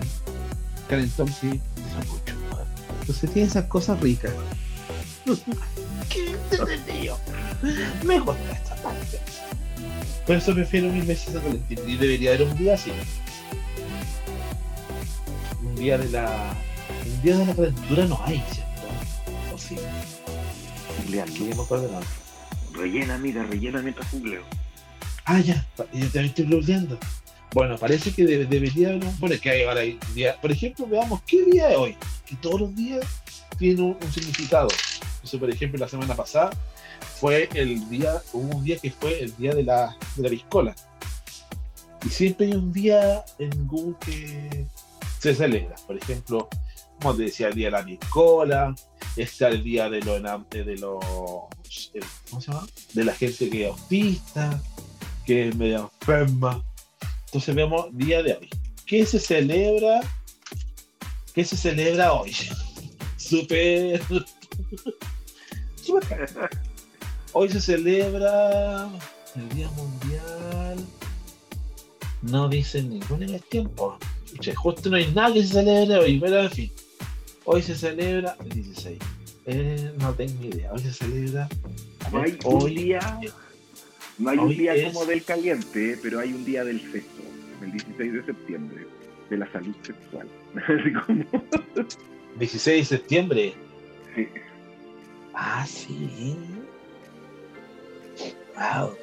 Calentón, "Te mucho. madre". Entonces tiene esas cosas ricas. ¡Qué entretenido! Me gusta esta parte. Por eso prefiero mil veces San Valentín. Y debería haber un día así. Un día de la. Un día de la calentura no hay, ¿cierto? ¿O sí? Googleando. Que me acuerdo de nada. Rellena, mira, rellena mientras googleo. Ah, ya, yo también estoy googleando. Bueno, parece que debe- debería haber un. Bueno, que hay ahora día. Por ejemplo, veamos qué día es hoy. Que todos los días tienen un, significado. Entonces, por ejemplo, la semana pasada fue el día, hubo un día que fue el día de la, de la piscola. Y siempre hay un día en Google que se celebra. Por ejemplo, como te decía, el día de la piscola, está el día de los de los el- ¿cómo se llama? De la gente que es autista, que es medio enferma. Entonces vemos día de hoy. ¿Qué se celebra? ¿Qué se celebra hoy? Súper. Hoy se celebra el Día Mundial. No dicen ningún en el tiempo. Che, justo no hay nada que se celebre hoy, pero en fin. Hoy se celebra el 16. Eh, no tengo idea. Hoy se celebra. un hoy día, no hay un día es- como del caliente, pero hay un día del sexo, el 16 de septiembre, de la salud sexual. Así como, 16 de septiembre. sí. Ah, sí. Wow.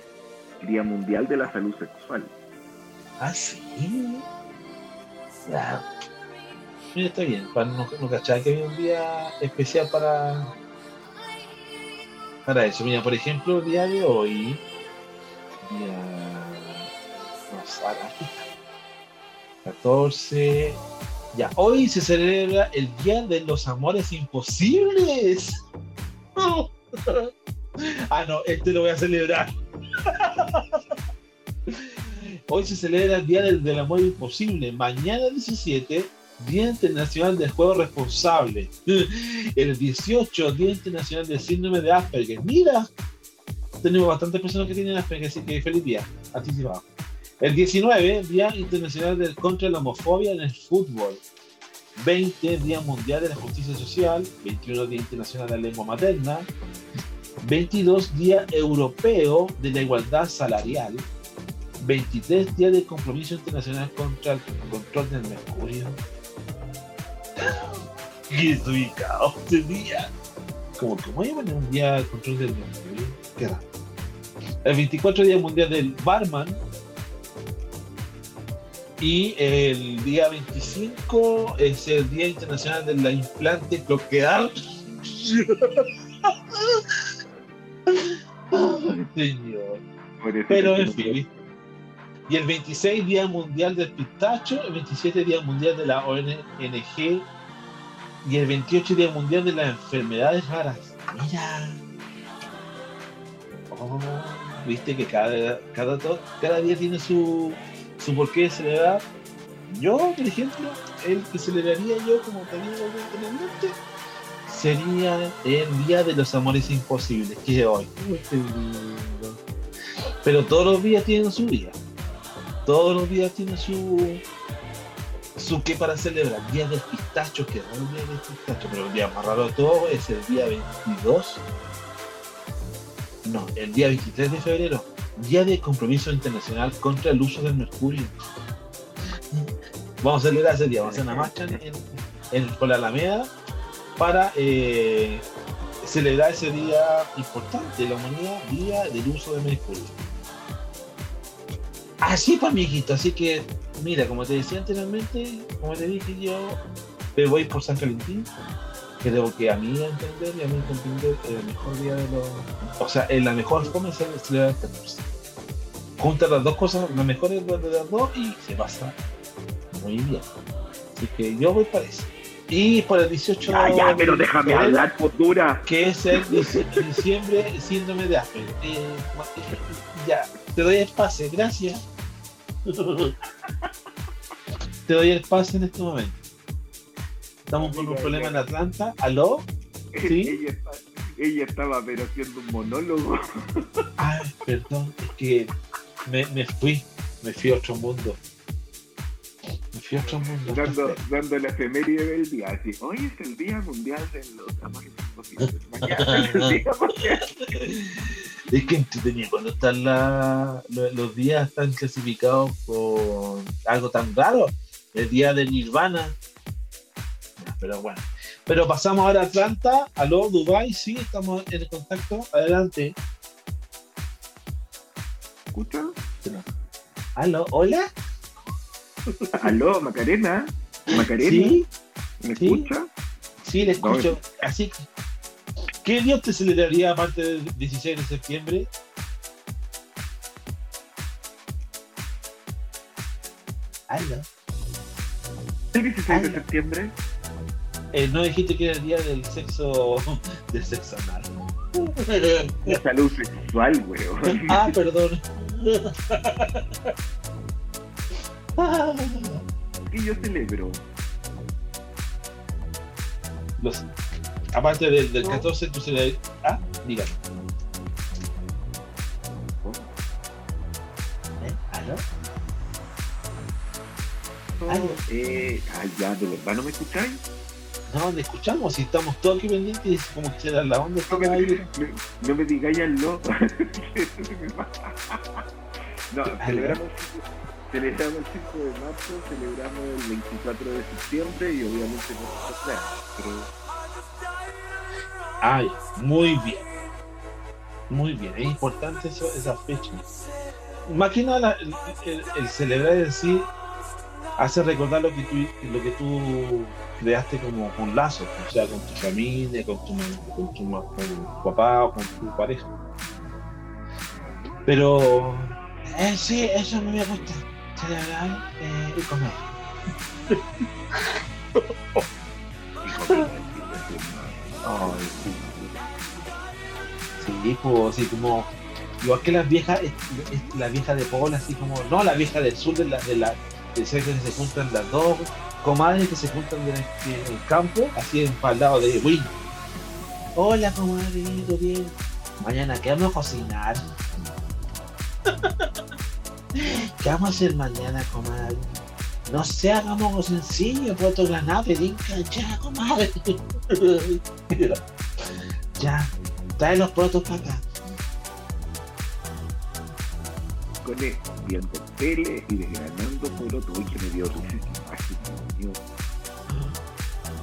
Día Mundial de la Salud Sexual. Ah, sí. Wow. Mira, está bien. Para no, no cachar que había un día especial para. Para eso. Mira, por ejemplo, el día de hoy. Está. 14. Ya, hoy se celebra el Día de los Amores Imposibles. ah, no, este lo voy a celebrar. Hoy se celebra el Día del, del Amor Imposible. Mañana 17, Día Internacional del Juego Responsable. El 18, Día Internacional del Síndrome de Asperger. Mira, tenemos bastantes personas que tienen así que feliz día. Anticipado. El 19, Día Internacional contra la homofobia en el fútbol. 20, Día Mundial de la Justicia Social. 21, Día Internacional de la Lengua Materna. 22, Día Europeo de la Igualdad Salarial. 23 días de compromiso internacional contra el control del mercurio. ¿Qué es ubicado este día? Como que voy a poner un día control del mercurio. El 24 día mundial del barman. Y el día 25 es el Día Internacional de la Implante Cloquear. Señor. Pero en fin. Y el 26 Día Mundial del Pistacho, el 27 Día Mundial de la ONG y el 28 Día Mundial de las Enfermedades Raras. Mira. Viste que cada, cada, día tiene su, su porqué de celebrar. Yo, por ejemplo, el que celebraría yo, como te digo anteriormente, sería el Día de los Amores Imposibles, que es hoy. Qué. Pero todos los días tienen su día. Todos los días tienen su su que para celebrar. Día del pistacho, que raro el día del pistacho, pero el día más raro de todo es el día 22. No, el día 23 de febrero. Día de compromiso internacional contra el uso del mercurio. Vamos a celebrar ese día, vamos a hacer una marcha en, en- por la Alameda para eh, celebrar ese día importante de la humanidad, Día del uso del mercurio. Así pues, amiguito, así que, mira, como te decía anteriormente, como te dije yo, me voy por San Valentín. Creo que a mí a entender y a mí a entender el mejor día de los. O sea, es la mejor forma de cele- celebrar el 14. Junta las dos cosas, las mejores de las dos y se pasa muy bien. Así que yo voy para eso. Y por el 18 Ya, ya, pero de déjame hablar, postura. que es el dici- diciembre síndrome de Asperger. Eh, eh, ya, te doy el pase, gracias. Te doy el pase en este momento. Estamos con un problema en Atlanta. ¿Aló? ¿Sí? ella, está- ella estaba pero haciendo un monólogo. Ay, perdón, es que me, me fui, me fui a otro mundo. Me fui a otro mundo. dando, dando la efeméride del día. Así, hoy es el Día Mundial de los Amores Imposibles. Mañana es el Día Mundial. Es que entretenido cuando están la- lo- los días están clasificados con algo tan raro. El día de Nirvana. Pero bueno. Pero pasamos ahora a Atlanta. Aló, Dubai, sí, estamos en contacto. Adelante. ¿Escucha? Aló, hola. Aló, Macarena. Macarena, Sí, ¿me sí. escucha? sí, le escucho. Así que, ¿qué día te celebraría aparte del 16 de septiembre? Aló. ¿El 16 de septiembre? Eh, no dijiste que era el día del sexo del sexo anal. La salud sexual, weón. ah, perdón. ¿Qué yo celebro? Los, aparte del, del 14, tú se le. Ah, dígame. ¿Eh? ¿Aló? Aló. Eh, ay, ya, ¿de verdad no me escucháis? No, le escuchamos y estamos todos aquí pendientes y como que da la onda. No ahí. no, no me digáis al loco. no, celebramos, celebramos el 5 de marzo, celebramos el 24 de septiembre y obviamente no se pero Ay, muy bien. Muy bien, es importante eso, esa fecha. Más que nada, la- el, el- el celebrar en sí hace recordar lo que tú, lo que tú creaste como un lazo, o sea, con tu familia, con tu, con tu, con tu papá o con tu pareja. Pero, eh, sí, eso me gusta, celebrar eh, y comer. sí. Sí, pues, así como. Igual que las viejas, es- es la vieja de Paola, así como. No, la vieja del sur de la. De la que se juntan las dos comadres que se juntan en el campo, así en para el lado de Win. Hola, comadre, ¿todo bien? Mañana, ¿qué vamos a cocinar? ¿Qué vamos a hacer mañana, comadre? No sé, hagamos algo sencillo, puesto granada, pedinca, ya, comadre. ya, trae los protos para acá. con él, viendo tele y desgranando me.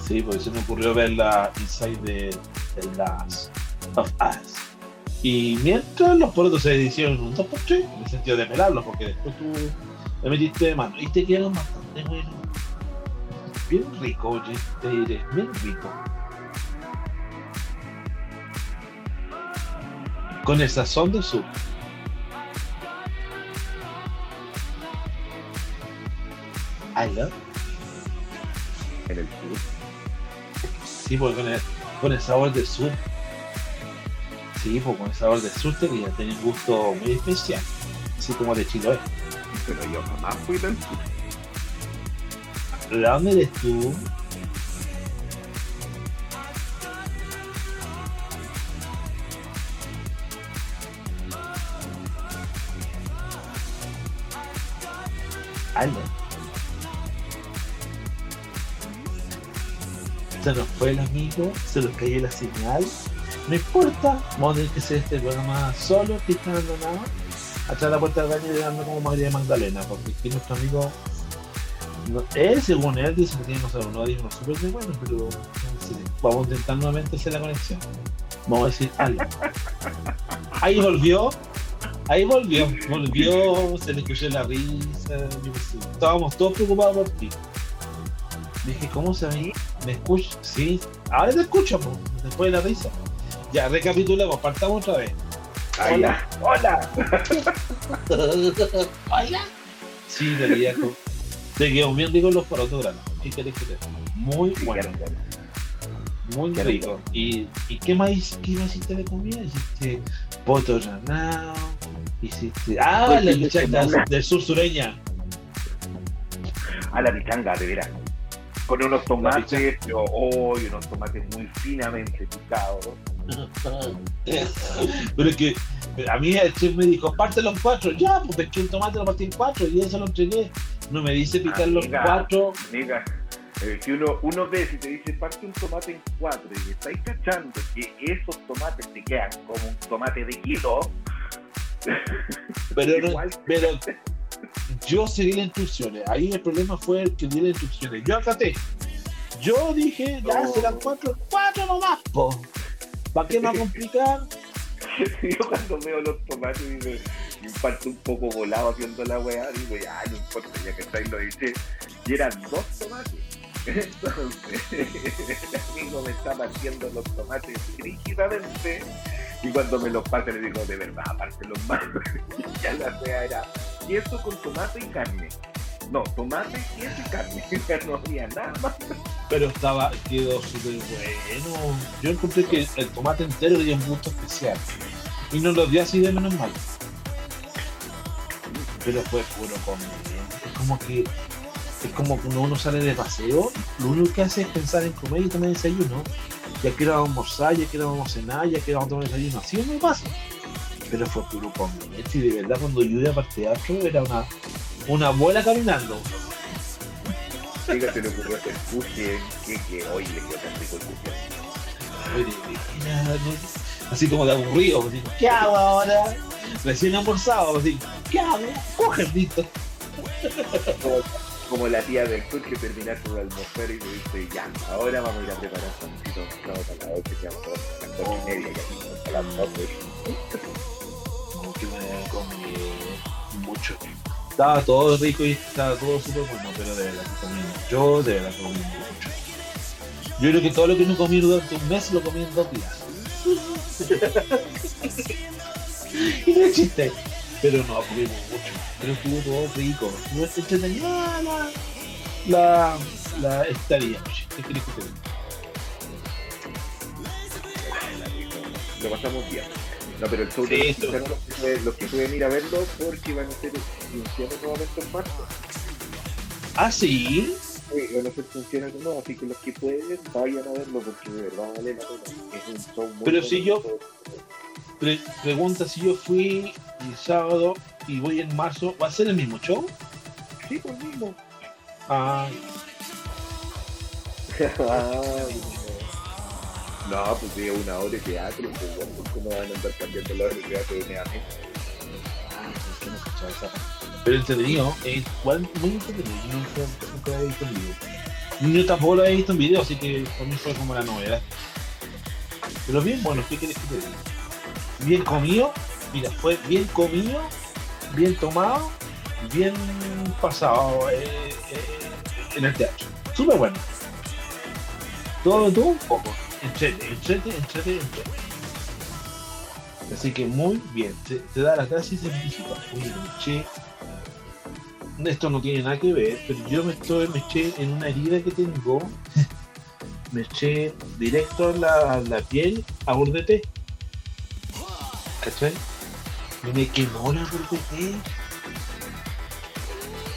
Sí, porque se me ocurrió ver la Inside de, de Last of Us. Y mientras los porotos se hicieron un 2x3, en el sentido de pelarlos, porque después tú le metiste de mano y te quedaron bastante buenos. Bien rico, oye, te diré, bien rico. Con el sazón del sur. ¿Aló? en el sur. Sí, porque con el, con el sabor del sur. Sí, pues con el sabor del sur tenía, tenía un gusto muy especial. Así como de Chiloé. Pero yo jamás fui del sur. ¿De dónde eres tú? Algo. Se nos fue el amigo, se nos cayó la señal. No importa, vamos a tener que hacer este programa solo, que está abandonado. Atrás de la puerta del baño llegando como María Magdalena, porque aquí nuestro amigo él, según él, dice que tiene, unos audífonos súper de bueno, pero no sé, vamos a intentar nuevamente hacer la conexión. Vamos a decir algo. Ahí volvió, ahí volvió, volvió, se le escuchó la risa. Estábamos todos preocupados por ti. Dije, ¿cómo se ve? ¿Me escucha? Sí, ahora te escucho, po, después de la risa. Ya, recapitulemos, partamos otra vez. Ah, Hola. Hola. Hola. Sí, de realidad, co- te quedó bien rico los porotos granos. ¿Qué querés que te? Muy bueno, muy Qué rico. ¿Y, ¿Y qué más qué más hiciste de comida? Hiciste poto hiciste... Ah, Pues, la pichanga del sur sureña. A la pichanga, de veras. Con unos tomates, pero hoy unos tomates muy finamente picados. Pero es que a mí el chef me dijo, pártelo en cuatro. Ya, pues pesqué un tomate, lo partí en cuatro y eso lo entregué. No me dice picar los Amiga. cuatro. Mira, eh, si uno, uno ve, si te dice parte un tomate en cuatro y estáis cachando que esos tomates te quedan como un tomate de kilo, Pero, no- pero yo seguí las instrucciones. Ahí el problema fue el que di las instrucciones. Yo acaté. Yo dije, ya No. serán cuatro, cuatro nomás, po. ¿Para qué más complicar? yo cuando veo los tomates me parto un poco volado haciendo la weá, digo, ya, no importa, ya que estáis lo eché. Y eran dos tomates. Entonces, el amigo me está partiendo los tomates rígidamente. Y cuando me los parte le digo, de verdad, aparte los más. Ya la weá era queso con tomate y carne. No, tomate, queso y carne. Ya no había nada más. Pero estaba, quedó súper bueno. Yo encontré que el tomate entero tenía un gusto especial. Y no lo di así de menos mal. Pero fue puro comer. Es como que es como cuando uno sale de paseo, lo único que hace es pensar en comer y tomar desayuno. Ya quiero almorzar, ya quiero vamos a cenar, ya quiero tomar desayuno. Así me pasa. Pero fue puro comer. Y de verdad, cuando yo iba para el teatro, era una, una abuela caminando. Se le ocurrió sushi, que, que hoy le quedó tan rico el así como de aburrido, así, ¿qué hago ahora? Recién almorzado, así, ¿qué hago? Coge listo. como, como la tía del sur que terminaste de almorzar y te dice, ya, ahora vamos a ir a preparar pancito mezclado para la que vamos a las dos y media, a las. Que me comí mucho. Estaba todo rico y estaba todo súper bueno, pero de verdad que comí Yo de verdad que comí mucho. Yo creo que todo lo que no comí durante un mes lo comí en dos días. y no es chiste. Pero no, comí mucho. Pero estuvo todo rico. No es entretenida la, la, la estadía. ¿Qué querés que te? Lo pasamos bien. No, pero el show Sí, de los esto- mexicanos, los que pueden- los que pueden ir a verlo porque van a hacer funciones nuevamente en marzo. Ah, sí. Sí, van a hacer funciones nuevas, así que los que pueden vayan a verlo porque de verdad vale la pena. Es un show muy Pero si yo-. Pre- pregunta si yo fui el sábado y voy en marzo, ¿va a ser el mismo show? Sí, pues mismo. Ah, no, pues sí, una hora de teatro, pues bueno, ¿cómo van a andar cambiando la hora de teatro de nuevamente? es que no cachaba esa. Pero entretenido, es igual muy entretenido. Nunca, nunca lo había visto en video. Yo tampoco lo había visto en video, así que para mí fue como la novedad. Pero bien bueno, ¿qué quieres que te diga? Bien comido, mira, fue bien comido, bien tomado, bien pasado eh, eh, en el teatro. Súper bueno. Todo, todo un poco. Entrete, entrete, entrete, entrete. Así que muy bien, te, te da la clase y se felicita. Oye, me eché. Esto no tiene nada que ver, pero yo me estoy, me eché en una herida que tengo me eché directo en la, la piel a té. ¿Cachai? Y me quemó la té.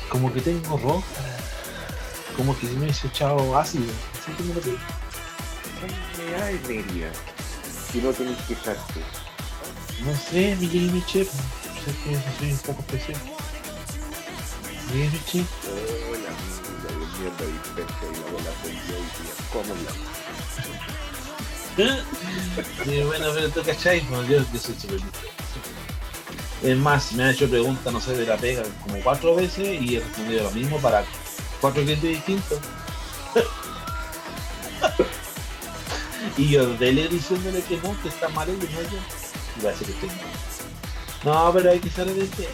Como que tengo roja. Como que me he echado ácido. Así que me lo tengo. Me da energía. Si no tenés que echarte. No sé, mi Jamie Chef. Sé que soy un poco especial. Jamie Chef. Hola, amiga, de mierda dispersa y la bola yo y tú ya, ¿cómo la? Sí, bueno, pero tú cachai, bueno, yo, yo soy súper. Es más, me han hecho preguntas, no sé, de la pega como cuatro veces y he respondido lo mismo para cuatro clientes distintos. y yo dele diciéndole que no, que está mal y no. Y va a decir que estoy mal. No, pero hay que salir de este.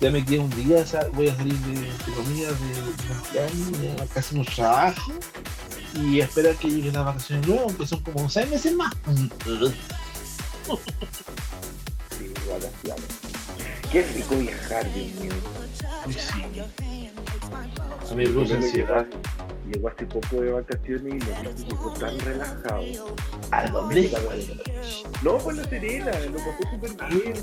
Ya me quedé un día, voy a salir de, de comida de ya casi no trabajo y esperar que lleguen las vacaciones luego, que son como seis meses más. Sí. Qué rico viajar, Dios mío. Sí. A mí me produce ansiedad. Llegó hace poco de vacaciones y lo vi llegó tan relajado. ¿A dónde? No, pues la Serena, lo pasó súper bien.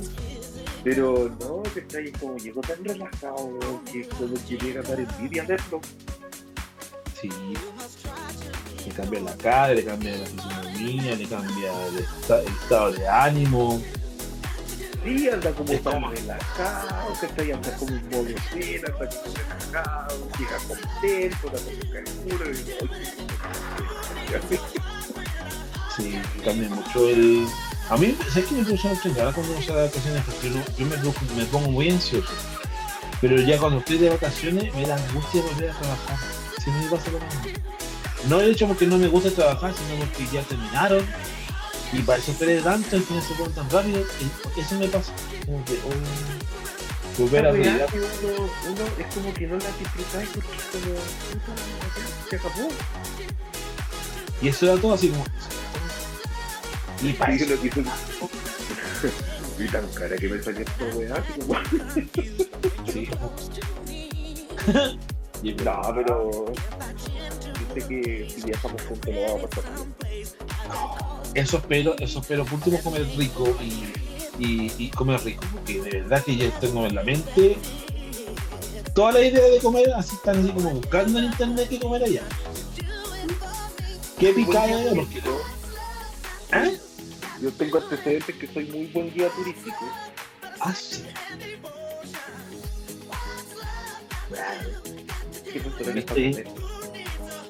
Pero no, que está ahí como llegó tan relajado que como que llega a dar envidia verlo. Sí. Le cambia la cara, le cambia la fisonomía, le cambia el estado de ánimo. Sí, anda como tan relajado, que está ahí anda como un modo cena, anda como relajado, llega contento, anda con calcula. Sí, cambia mucho el. A mí, ¿sabes que me produce una chingada cuando no se da vacaciones? Porque yo, yo me, pongo- me pongo muy ansioso. Pero ya cuando estoy de vacaciones me da angustia volver a trabajar. Si me pasa lo mismo. No el hecho porque no me gusta trabajar, sino porque ya terminaron. Y para eso esperé tanto y que no se ponen tan rápido. y eso me pasa. Como que, oh, volver a verdad que uno, uno es como que no la disfrutáis porque es como, se acabó. Y eso era todo así como. Y para Y eso. uno dice, y tan cara que me salió esta weá, Sí. Y- no, pero que si viajamos juntos lo vamos a pasar bien. eso espero, eso espero. Por último, comer rico y, y, y comer rico, porque de verdad que ya tengo en la mente toda la idea de comer, así están así como buscando en internet qué comer allá. ¿Qué picada? Porque Yo, ¿Eh? yo tengo antecedentes que soy muy buen guía turístico. Ah, sí. ¿Qué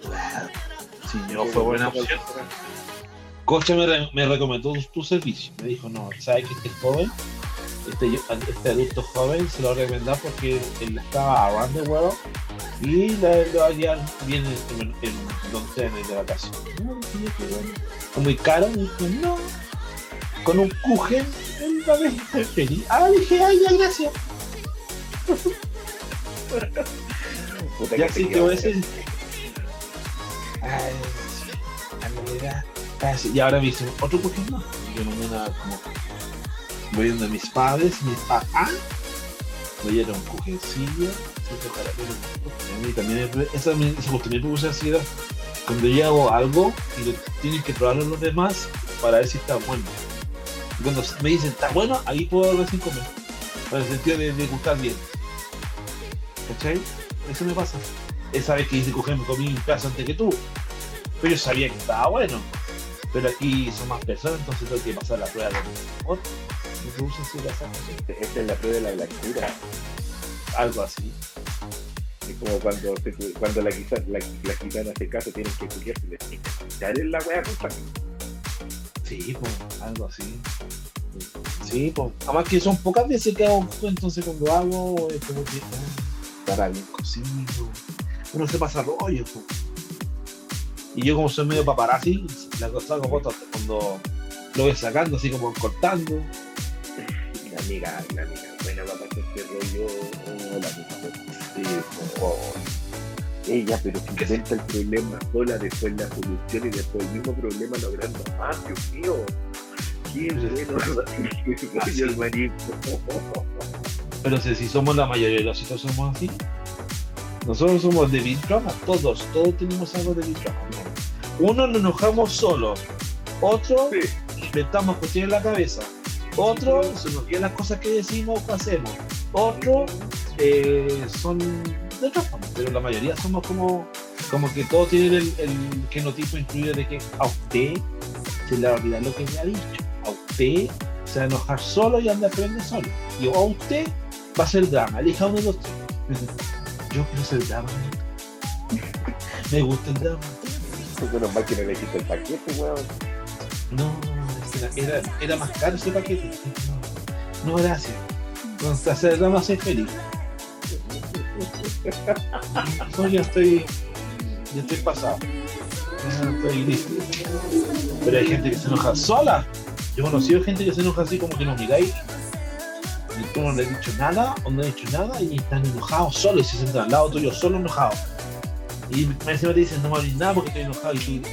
restaurantes Sí. no fue buena opción. Coche me, re- me recomendó tu, tu servicio. Me dijo, no, ¿sabes que este joven, este, este adulto joven, se lo va a recomendar porque él estaba around the world y le, le va a guiar bien en, en, en de vacaciones. No, dije yo que bueno. ¿Es muy caro? Y dijo, no. Con un cujen, él va a ver feliz. Ah, dije, ay, ya, gracias. Puta Ya que sí te voy a decir. En. Y ahora me hice otro más. Y yo mañana como mis padres, mis papás, me dieron un así me- A mí también es, esa, esa cuestión me ansiedad. Cuando yo hago algo y lo que probarlo los demás para ver si está bueno. Cuando me dicen está bueno, ahí puedo recién comer. Para el sentido de, de gustar bien. ¿Cachai? Eso me pasa. Esa vez que hice coger me comí un antes que tú. Pero yo sabía que estaba bueno. Pero aquí son más personas, entonces tengo que pasar la prueba de esa cosa. Esta es la prueba de la blancura. Algo así. Es como cuando, cuando la, la, la gitana hace caso, tienen que tienen que quitar la wea sangre. Sí, pues, algo así. Sí, pues. Además que son pocas veces que hago entonces cuando hago es como que ah, estará bien cocido. Uno se pasa rollo, pues. Y yo como soy medio paparazzi, la cosa fotos cuando lo voy sacando, así como cortando. La amiga, la amiga, buena papá que este rollo, oh, la oh. Ella, pero si inventa el problema sola, después la solución y después el mismo problema lo agranda más, Dios mío. Qué bueno, el. Pero si, si somos la mayoría de los sitios somos así, Nosotros somos de Big Drama, todos, todos tenemos algo de Big Drama. Uno nos enojamos solo, otro Sí. inventamos cuestiones en la cabeza, otro se nos quedan las cosas que decimos o hacemos, otro eh, son de otra forma, pero la mayoría somos como, como que todos tienen el, el genotipo incluido de que a usted se le va a olvidar lo que me ha dicho, a usted se va a enojar solo y anda a aprender solo, y a usted va a ser drama, elija uno de los tres. Yo quiero ser drama, me gusta el drama. Menos mal que no el paquete, weón. No, era, era, más caro ese paquete. No, no gracias. Con hacer drama soy feliz. No, ya estoy. Ya estoy pasado. Estoy listo. Pero hay gente que se enoja sola. Yo he conocido gente que se enoja así como que no miráis. Tú no le has dicho nada o no has dicho nada y están enojados solos y se sientan al lado tuyo solo enojados. Y encima te dicen no me hables nada porque estoy enojado y tú.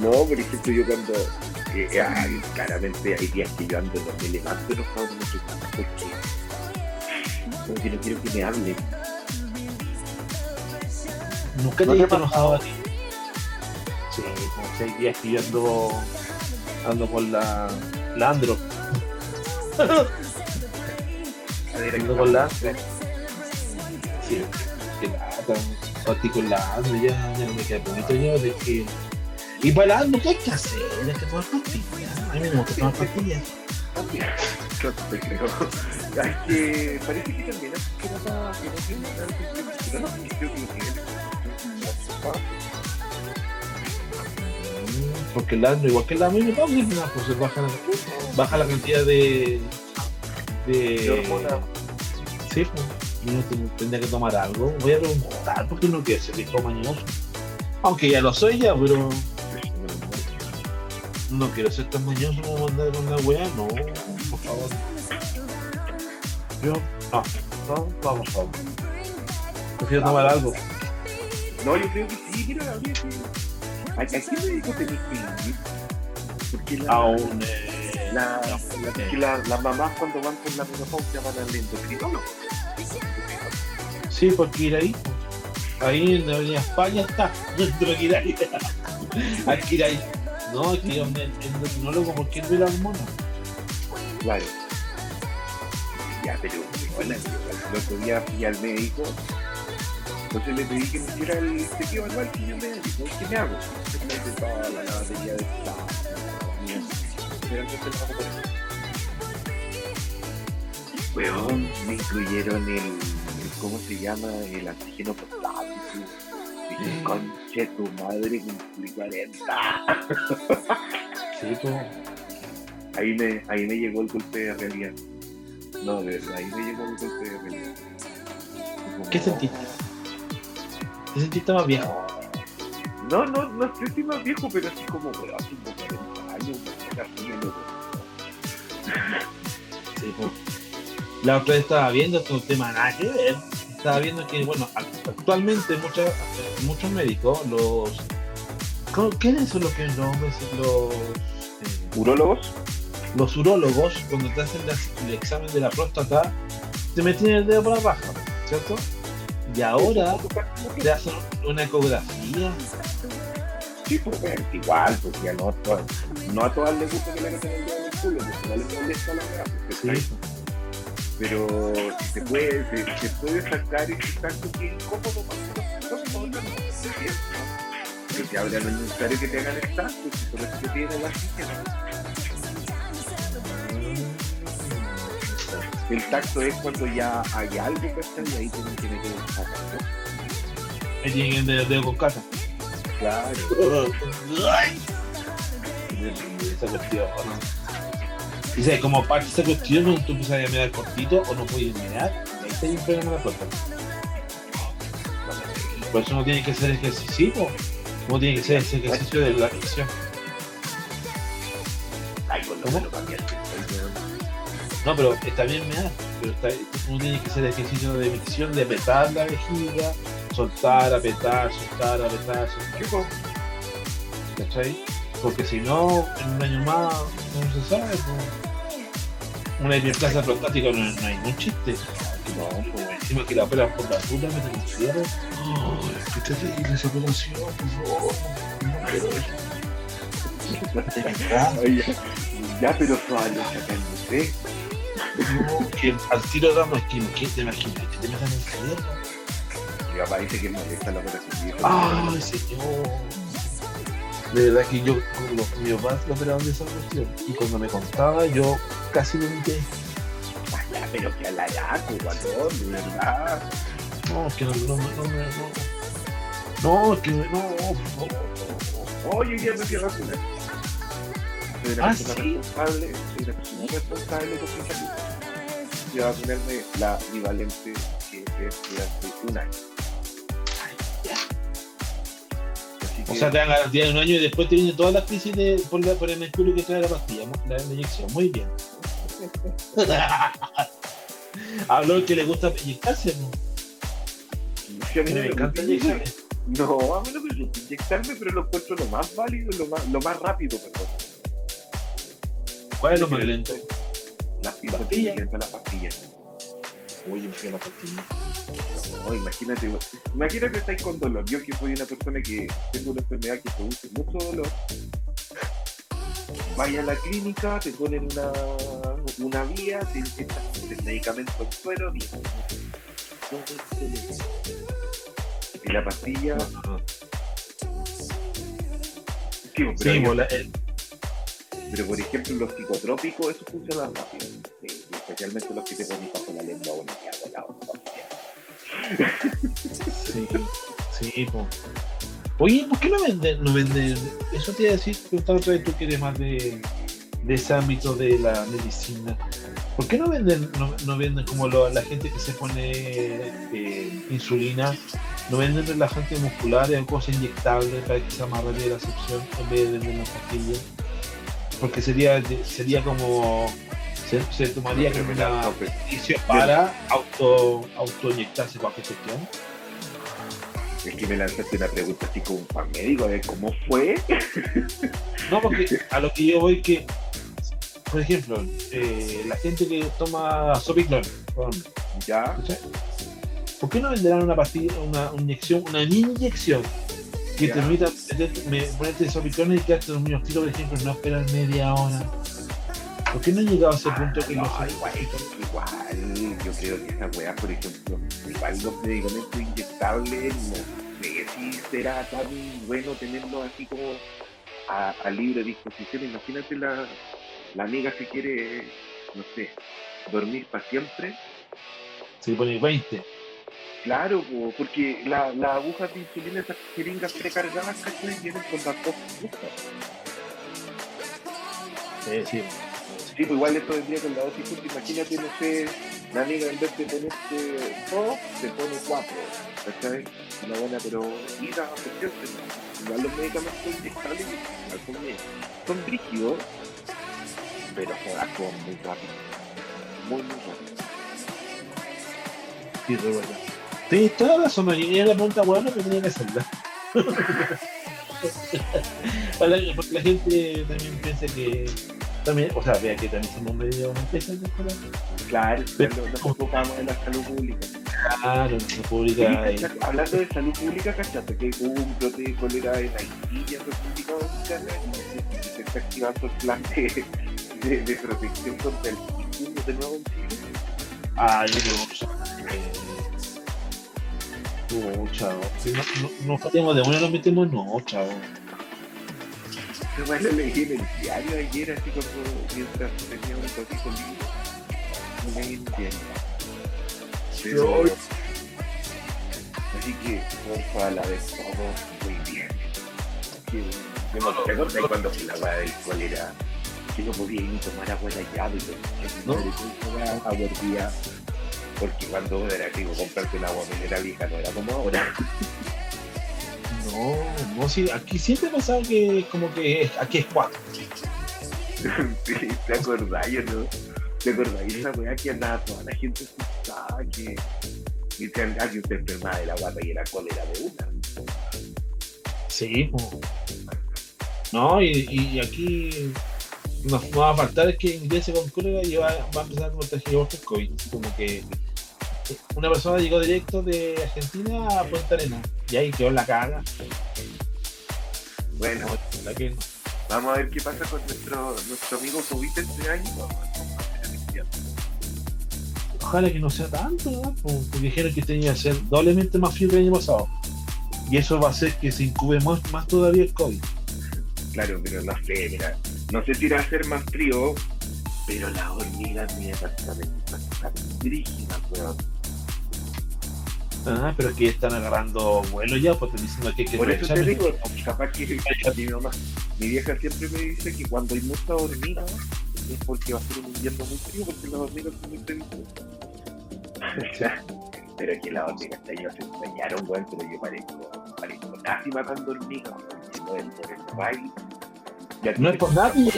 No, por ejemplo, yo cuando. eh, ay, claramente hay días que yo ando, me levanto enojado con porque. Porque no quiero que me hablen. Nunca ¿No te he visto enojado a ti. Sí, como seis días que yo ando, ando con la, la Andro. Ando con la Andro. Sí, que lata. Partí con la Andro, ya, ya no me queda bonito ya de que. Y para la Andro, ¿qué hay que hacer? Hay que tomar pastillas. A mí me gusta tomar pastillas. Claro, te creo. Es que parece que también es que no está. no tiene que no, yo creo que no tiene. Porque la Andro, igual que la misma pausa, pues se baja la, baja la cantidad de. de. Sí, pues. Uno ten- tendría que tomar algo. Voy a preguntar porque no quiero ser hijo mañoso. Aunque ya lo soy ya, pero no quiero ser tan mañoso como andar con la weá. No, por favor. Yo, no, no, vamos, vamos. Prefiero tomar algo. No, yo creo que sí, mira, Gabriel, sí. ¿A, a qué médico tenés que ir? Porque la, Aún, eh, la, la, la- las mamás cuando van con la menopausia van al endocrinólogo. sí, porque ir ahí. Ahí en la Avenida España está. Tengo que ir ahí. Hay que ir ahí. No, hay que ir a un endocrinólogo porque él ve la hormona. Claro. Ya, pero bueno, el otro día fui al médico, entonces le pedí que me hiciera el chequeo anual que yo me dijo, ¿qué me hago? Me toda la batería de la mierda. Pero entonces lo hago por eso. Weón, me incluyeron el, el- ¿cómo se llama? El antígeno portátil. Dije, Mm. conche tu madre, cumplí 40. Sí. Ahí me, ahí me llegó el golpe de realidad. No, de verdad, ahí me llegó el golpe de realidad. ¿Qué sentiste? ¿Te sentiste más viejo? No, no, no si más viejo, pero así como, weón, tengo 40 años, Sí, pues. La otra vez estaba viendo, esto es un tema nada que ver. Estaba viendo que, bueno, act- actualmente muchas, muchos médicos, los. ¿cómo- ¿Quiénes son los que los hombres, los. eh, ¿Urólogos? los urólogos, cuando te hacen el examen de la próstata, te meten el dedo por la raja, ¿cierto? Y ahora te hacen una ecografía. Sí, pues, igual, pues ya no, a todas- no a todas les gusta que le hagan el dedo en el culo, pues no les molesta la weá, pues, Sí. Pero se puede, se, se puede sacar ese tanto que es incómodo para los no, no, no, es ¿no? No necesario que te hagan el tacto, si por eso te tienen la silla, El tacto es cuando ya hay algo, ¿cachai? Y ahí tienen que meter el tacto, ¿no? Me tienen el dedo con casa. Claro. esa cuestión. Y sabes, como parte de esa cuestión, cuando tú empiezas a mirar cortito o no puedes mirar, ahí está un problema la puerta. Por eso no tiene que hacer ejercicio, no tiene que hacer ese ejercicio de la micción. Ay, con lo ¿Cómo? que lo. No, pero está bien mirar, pero está, uno tiene que hacer ejercicio de micción, de apretar la vejiga, soltar, apretar, soltar, apretar, ¿Qué soltar? ¿cachai? Porque si no, en un año más, no se sabe. pues. Una hiperplasia prostática no, no hay ningún chiste. Que No, pues, Encima que la operan por la puta, me dan cierre. Oh, qué terrible esa operación, por favor. No quiero eso. Ya, pero todavía sacándose. No, que al tiro damos que ¿qué te imaginas? Que te metan en papá dice que molesta la operación. y Ay, señor. De verdad que yo, los, mi papá lo operaron de esa cuestión. Y cuando me contaba, yo casi lo invité. Ah, ya, pero que a la yaco, guatón, de verdad. No, es que no, no, no, no, no. No, es que no, por favor. Oye, ya me a vacunar. Soy una Ah, persona ¿sí? responsable, soy una persona responsable con mi salud. Fui a vacunarme la bivalente que es durante un año. Así O sea, te dan garantía de un año y después te vienen todas las crisis de, por, la, por el mercurio que trae la pastilla, la, inyección. Muy bien. Habló el que le gusta inyectarse, ¿no? Sí, a mí no Me me encanta gusta inyectarse. No, a mí no me gusta inyectarme, pero lo encuentro lo más válido, lo más, lo más rápido, perdón. ¿Cuál es lo más lento? Las Pastilla. pastillas, las pastillas. Oye, me la pastilla. No, imagínate, imagínate que estáis con dolor. Yo que soy una persona que tengo una enfermedad que produce mucho dolor. Vaya a la clínica, te ponen una, una vía, te inyectan el medicamento al suero, bien. Y la pastilla, sí, pero, Sí, hay- el- pero por ejemplo los psicotrópicos, eso funciona rápido. Sí, especialmente los que te ponen bajo la lengua o en el lado. sí, sí, po. Oye, ¿por qué no venden, no venden? Eso te iba a decir, preguntaba otra vez tú que eres más de, de ese ámbito de la medicina. ¿Por qué no venden, no, no venden como lo- la gente que se pone eh, insulina? ¿No venden relajantes musculares o cosas inyectables para que sea más rápida la succión en vez de vender las pastillas? Porque sería, sería como. Se, se tomaría como una beneficio para auto, autoinyectarse cualquier cuestión. Es que me lanzaste una pregunta así como un pan médico, a ver cómo fue. No, porque a lo que yo voy que, por ejemplo, eh, la gente que toma ejemplo, Ya. ¿por qué no venderán una pastilla, una inyección, una inyección que te permita me- ponerte Sopiclón y quedarte dormido tiro, por ejemplo, no esperar media hora? ¿Por qué no han llegado a ese punto que no, los igual, igual, yo creo que esa weá, por ejemplo, igual los medicamentos inyectables, no sé si será tan bueno tenerlos así como a, a libre disposición. Imagínate la, la amiga que quiere, no sé, dormir para siempre. se pone 20? Claro, po, porque la- las agujas de insulina, esas jeringas precargadas, ¿cachai? Vienen con las dos. Sí, sí. Sí, pues igual esto vendría con la dosis justa. Imagínate, no sé, la amiga en vez de ponerte dos, se pone cuatro. ¿Cachai? Una buena, pero ida a Igual los medicamentos inyectables son, bien- son rígidos, pero son muy rápidos. Muy, muy rápidos. Sí, Tienes toda la razón, y era la pregunta buena que tenía que hacerla. Para que- porque la gente también piensa que también, o sea, vea que también somos medio empresas de escuela. Claro, Pero- nos, enfocamos en la salud pública. Claro, nuestra Sí, pública y- ¿cachai? Hablando de salud pública, ¿cachaste? Que hubo un brote de cólera en Haití y en República Dominicana y se está activando el plan de, de, de protección contra el tifus de nuevo en Chile. Ay, no, eh, no, chao. Si no, no, no de una, nos metemos, no, chao. Yo más lo leí en el diario ayer, así como mientras tenía un ratito libre. No leí en el diario. Pero, así que, porfa, a la vez todo muy bien. Que, me ¿Te acordás cuando fue la weá del cólera? Que no podía ni tomar agua de la llave ¿No? no agua. Porque cuando era rico comprarte el agua mineral vieja no era como ahora. No, no, sí, aquí siempre he pensado que como que aquí es cuatro. Sí, ¿Te acordás, yo no? ¿Te acordás esa weá que andaba toda la gente asustada? Que que usted enfermaba de la guata y era cólera de una. Sí, no, y, y aquí nos va a faltar es que ingrese con cólera y va, va a empezar a contagiar otros COVID. Como que una persona llegó directo de Argentina a Punta Arena y ahí quedó la caga. Bueno, vamos a ver qué pasa con nuestro, nuestro amigo COVID este año. Ojalá que no sea tanto, porque dijeron que tenía que ser doblemente más frío que el año pasado. Y eso va a hacer que se incube más, más todavía el COVID. Claro, pero no sé, mira, no sé si irá a ser más frío, pero las hormigas mi departamento están rígidas, weón. Ah, pero es que están agarrando vuelo ya, pues están diciendo que hay que Por eso te digo, capaz que mi mamá, mi vieja siempre me dice que cuando hay mucha hormiga es porque va a ser un invierno muy frío, porque las hormigas son muy sea, pero que las hormigas este año se enseñaron, weón, pero yo parezco, parezco nazi matando hormigas, no es por el. Ya No es por nadie.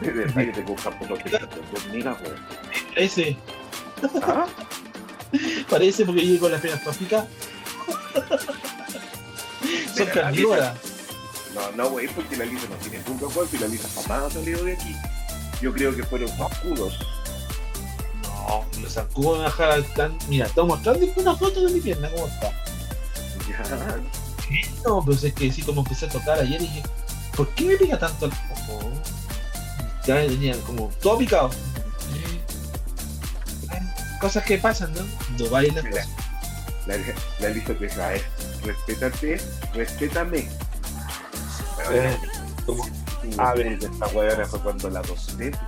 De verdad que te buscan por los hormigas, weón. Ese, ¿Ah? parece porque llego con las penas tópicas. Son carnívoras. No, no, güey, porque la Lisa no tiene punto cuerpo y la Lisa jamás ha salido de aquí. Yo creo que fueron escudos. No, los zancudos me bajar tan. Mira, estoy mostrando una foto de mi pierna, ¿cómo está? Ya. No, pero es que sí, como empecé a tocar ayer y dije, ¿por qué me pica tanto el ojo? Ya me tenía como todo picado. Cosas que pasan, ¿no? No valen las Mira. cosas. La, la Lisa te dice, a ver, respétate, respétame. Eh, a ver. esta huevona fue cuando la de casa.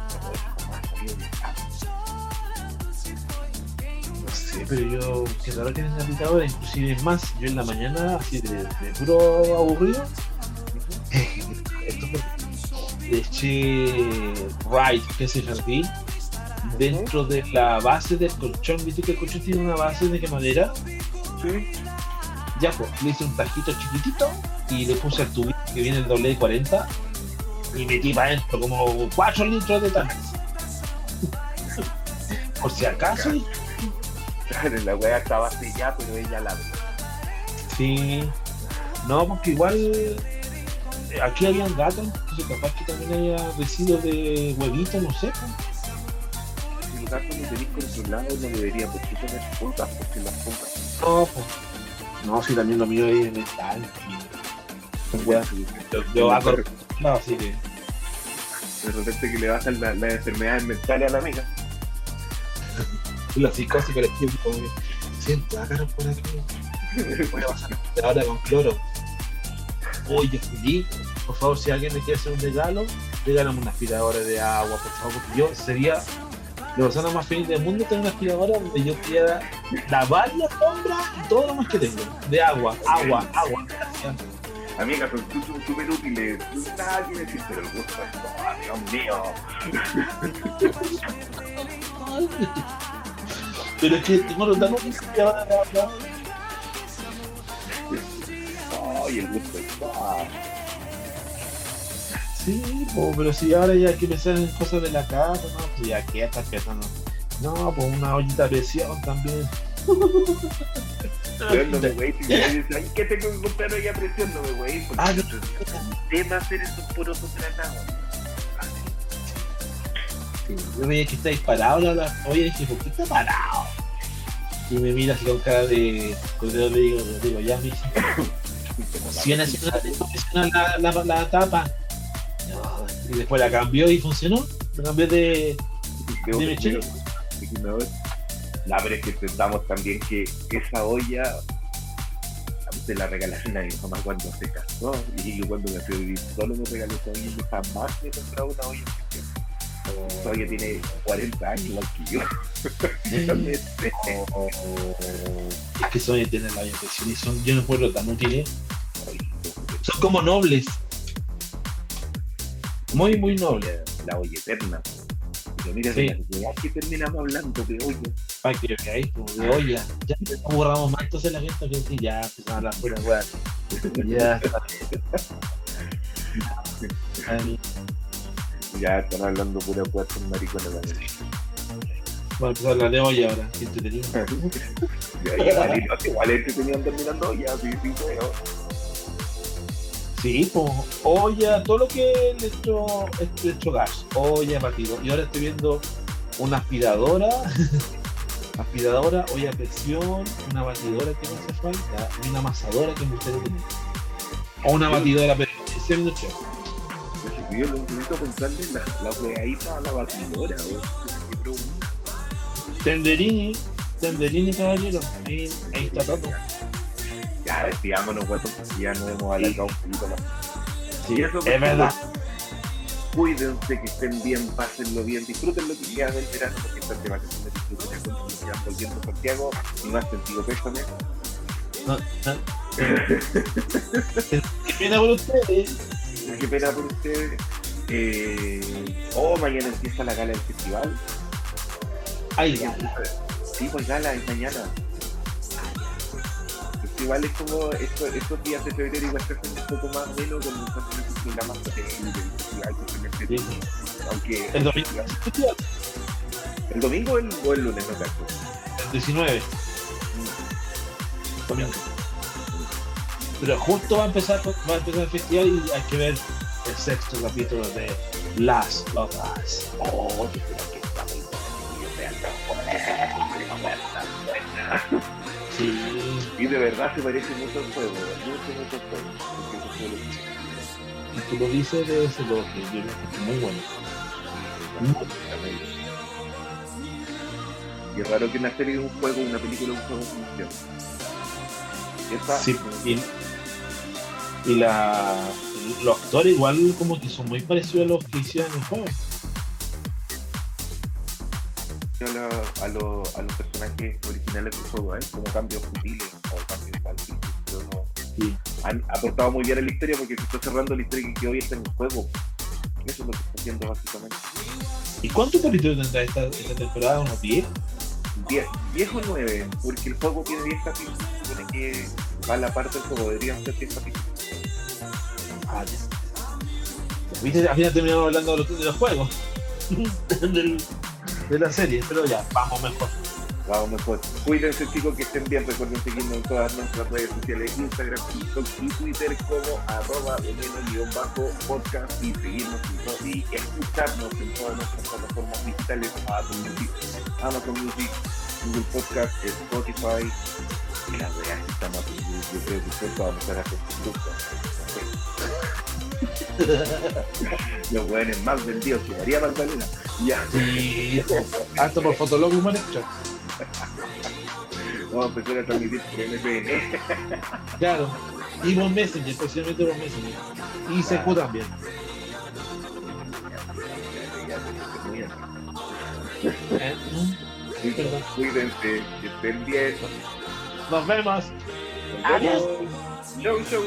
No sé, pero yo, que raro que tenga picadora, inclusive es más, yo en la mañana, así de, de puro aburrido, esto fue, le eché Right, que es el jardín, dentro de la base del colchón, viste que el colchón tiene una base de qué madera, Sí. ya pues, le hice un tajito chiquitito y le puse el tubito que viene el doble de 40 y metí para adentro como 4 litros de tanque. Por si acaso, Claro, la hueá estaba sellada, pero ella la. Sí. No, porque igual eh, aquí habían gatos, entonces capaz que también haya residuos de huevitos, no sé. pues. No tenéis controlado, no debería por qué tener puntas, porque las puntas No, pues. No, si también lo mío es mental. Ya. buenas. Yo, hago. No, que. De repente que le las la enfermedades mentales a la amiga. La psicosis colectiva, como que siento ácaros por aquí. Voy a pasar ahora con cloro. Oye, Juli, por favor, si alguien me quiere hacer un regalo, regálame una aspiradora de agua, por favor, porque yo sería la persona más feliz del mundo tener una aspiradora donde yo pudiera lavar la sombra y todo lo más que tengo. De agua, agua, agua. Amigas, son súper útiles. Que decir, pero el gusto. Dios mío. Pero es que tengo los aspiradora de agua. Ay, el gusto es todo. Sí, po, pero si ahora ya que pensar en cosas de la casa, ¿no? Pues ya que estás pensando. No, pues una ollita de presión también. Pero no me güey, si me dices, ay, ¿qué tengo que comprar hoy a presión? No me güey, porque Ah, no. tema hacer esos porotos granados. Yo veía que estáis parado, la, la, oye, dije, ¿por qué está parado? Y me mira así con cara de. Con dedo le digo, le digo, ya, me dice, si viene así, funciona la, la, la tapa. Y después la cambió y funcionó. La cambió de. Ver. No, pero es que pensamos también que esa olla se la regalaron a mi mamá cuando se casó y yo cuando me fui a vivir solo me regaló esa olla y jamás me he comprado una olla esa olla tiene 40 años igual que yo Realmente. Es que son de tener la impresión y son, yo no puedo tan útiles. Son como nobles. Muy, muy nobles. la olla eterna pero mira Sí. que terminamos hablando de olla Para que veáis, como de olla. Ya no borramos más entonces la gente que sí, ya empezamos a hablar pura weá. Ya está. Ay, ya están hablando pura wea con maricones también. Vamos a empezar a hablar de olla ahora, qué entretenido. Ya, igual, igual este tenían terminando olla sí, sí, creo. Sí, pues, olla, todo lo que es electro, electrogas, olla, batido. Y ahora estoy viendo una aspiradora aspiradora, olla a presión, una batidora que me hace falta y una amasadora que me gustaría tener. O una batidora, pero no sé. Yo lo a pensarle la, la weadita a la batidora, weón. Tenderini, tenderini caballero, ahí, ahí está todo. Ya, weón, porque ya nos hemos alargado un poquito más. Sí, eso, es verdad. Cuídense, que estén bien, pásenlo bien, disfruten lo que queda del verano, porque están de vacaciones, disfruten ya cuando se van volviendo a Santiago, y más sentido pésame. No, no. Qué pena por ustedes. Qué pena por ustedes. Eh, oh, mañana empieza la gala del festival. Ay, ya. Sí, pues gala es mañana. Festival es como estos, estos días de febrero igual se hacen un poco más menos con los programas de festival. Aunque El domingo. el domingo o el, o el lunes, no cacho. El 19. Domingo. Pero justo va a empezar, va a empezar el festival y hay que ver el sexto capítulo de Last of Us. Oh, que creo que está muy vean, Sí. Y de verdad se parece mucho al juego, mucho, mucho al juego. Porque eso fue lo que Si tú lo dices, debe ser lo que es muy bueno. Y es raro que una serie de un juego, una película de un juego funcione. Esa, Sí, y, y la, los actores igual como que son muy parecidos a los que hicieron en el juego. A, la- a, los- a los personajes originales del juego, ¿eh? como cambios sutiles o cambios tal, pero no, Sí. han aportado muy bien a la historia porque se está cerrando la historia que quedó abierta en el juego. Eso es lo que está haciendo básicamente. ¿Y cuántos capítulos tendrá esta, esta temporada? ¿Unos 10? Die- Viejo 9, porque el juego tiene 10 capítulos, supone que va a la parte del juego, deberían ser 10 capítulos. Ah, ya. ¿Viste? Al final terminamos hablando de los, de los juegos. Del- de la serie, pero ya, vamos mejor. Vamos mejor. Cuídense chicos, que estén bien. Recuerden seguirnos en todas nuestras redes sociales, Instagram, TikTok y Twitter como arroba veneno-podcast y seguirnos y escucharnos en todas nuestras plataformas digitales, Apple Music, Amazon Music, Google Podcast, Spotify. Y la verdad estamos yo creo que pronto vamos a estar haciendo Los buenos más vendidos que María Magdalena. Ya. Sí, hasta por Fotolog y. Vamos a empezar a transmitir por MPN. Claro. Y Bon Messenger, especialmente Bon Messenger. Y CQ también. ¿Eh? Cuídense, que estén bien. Nos vemos. Vemos. Chau, chau.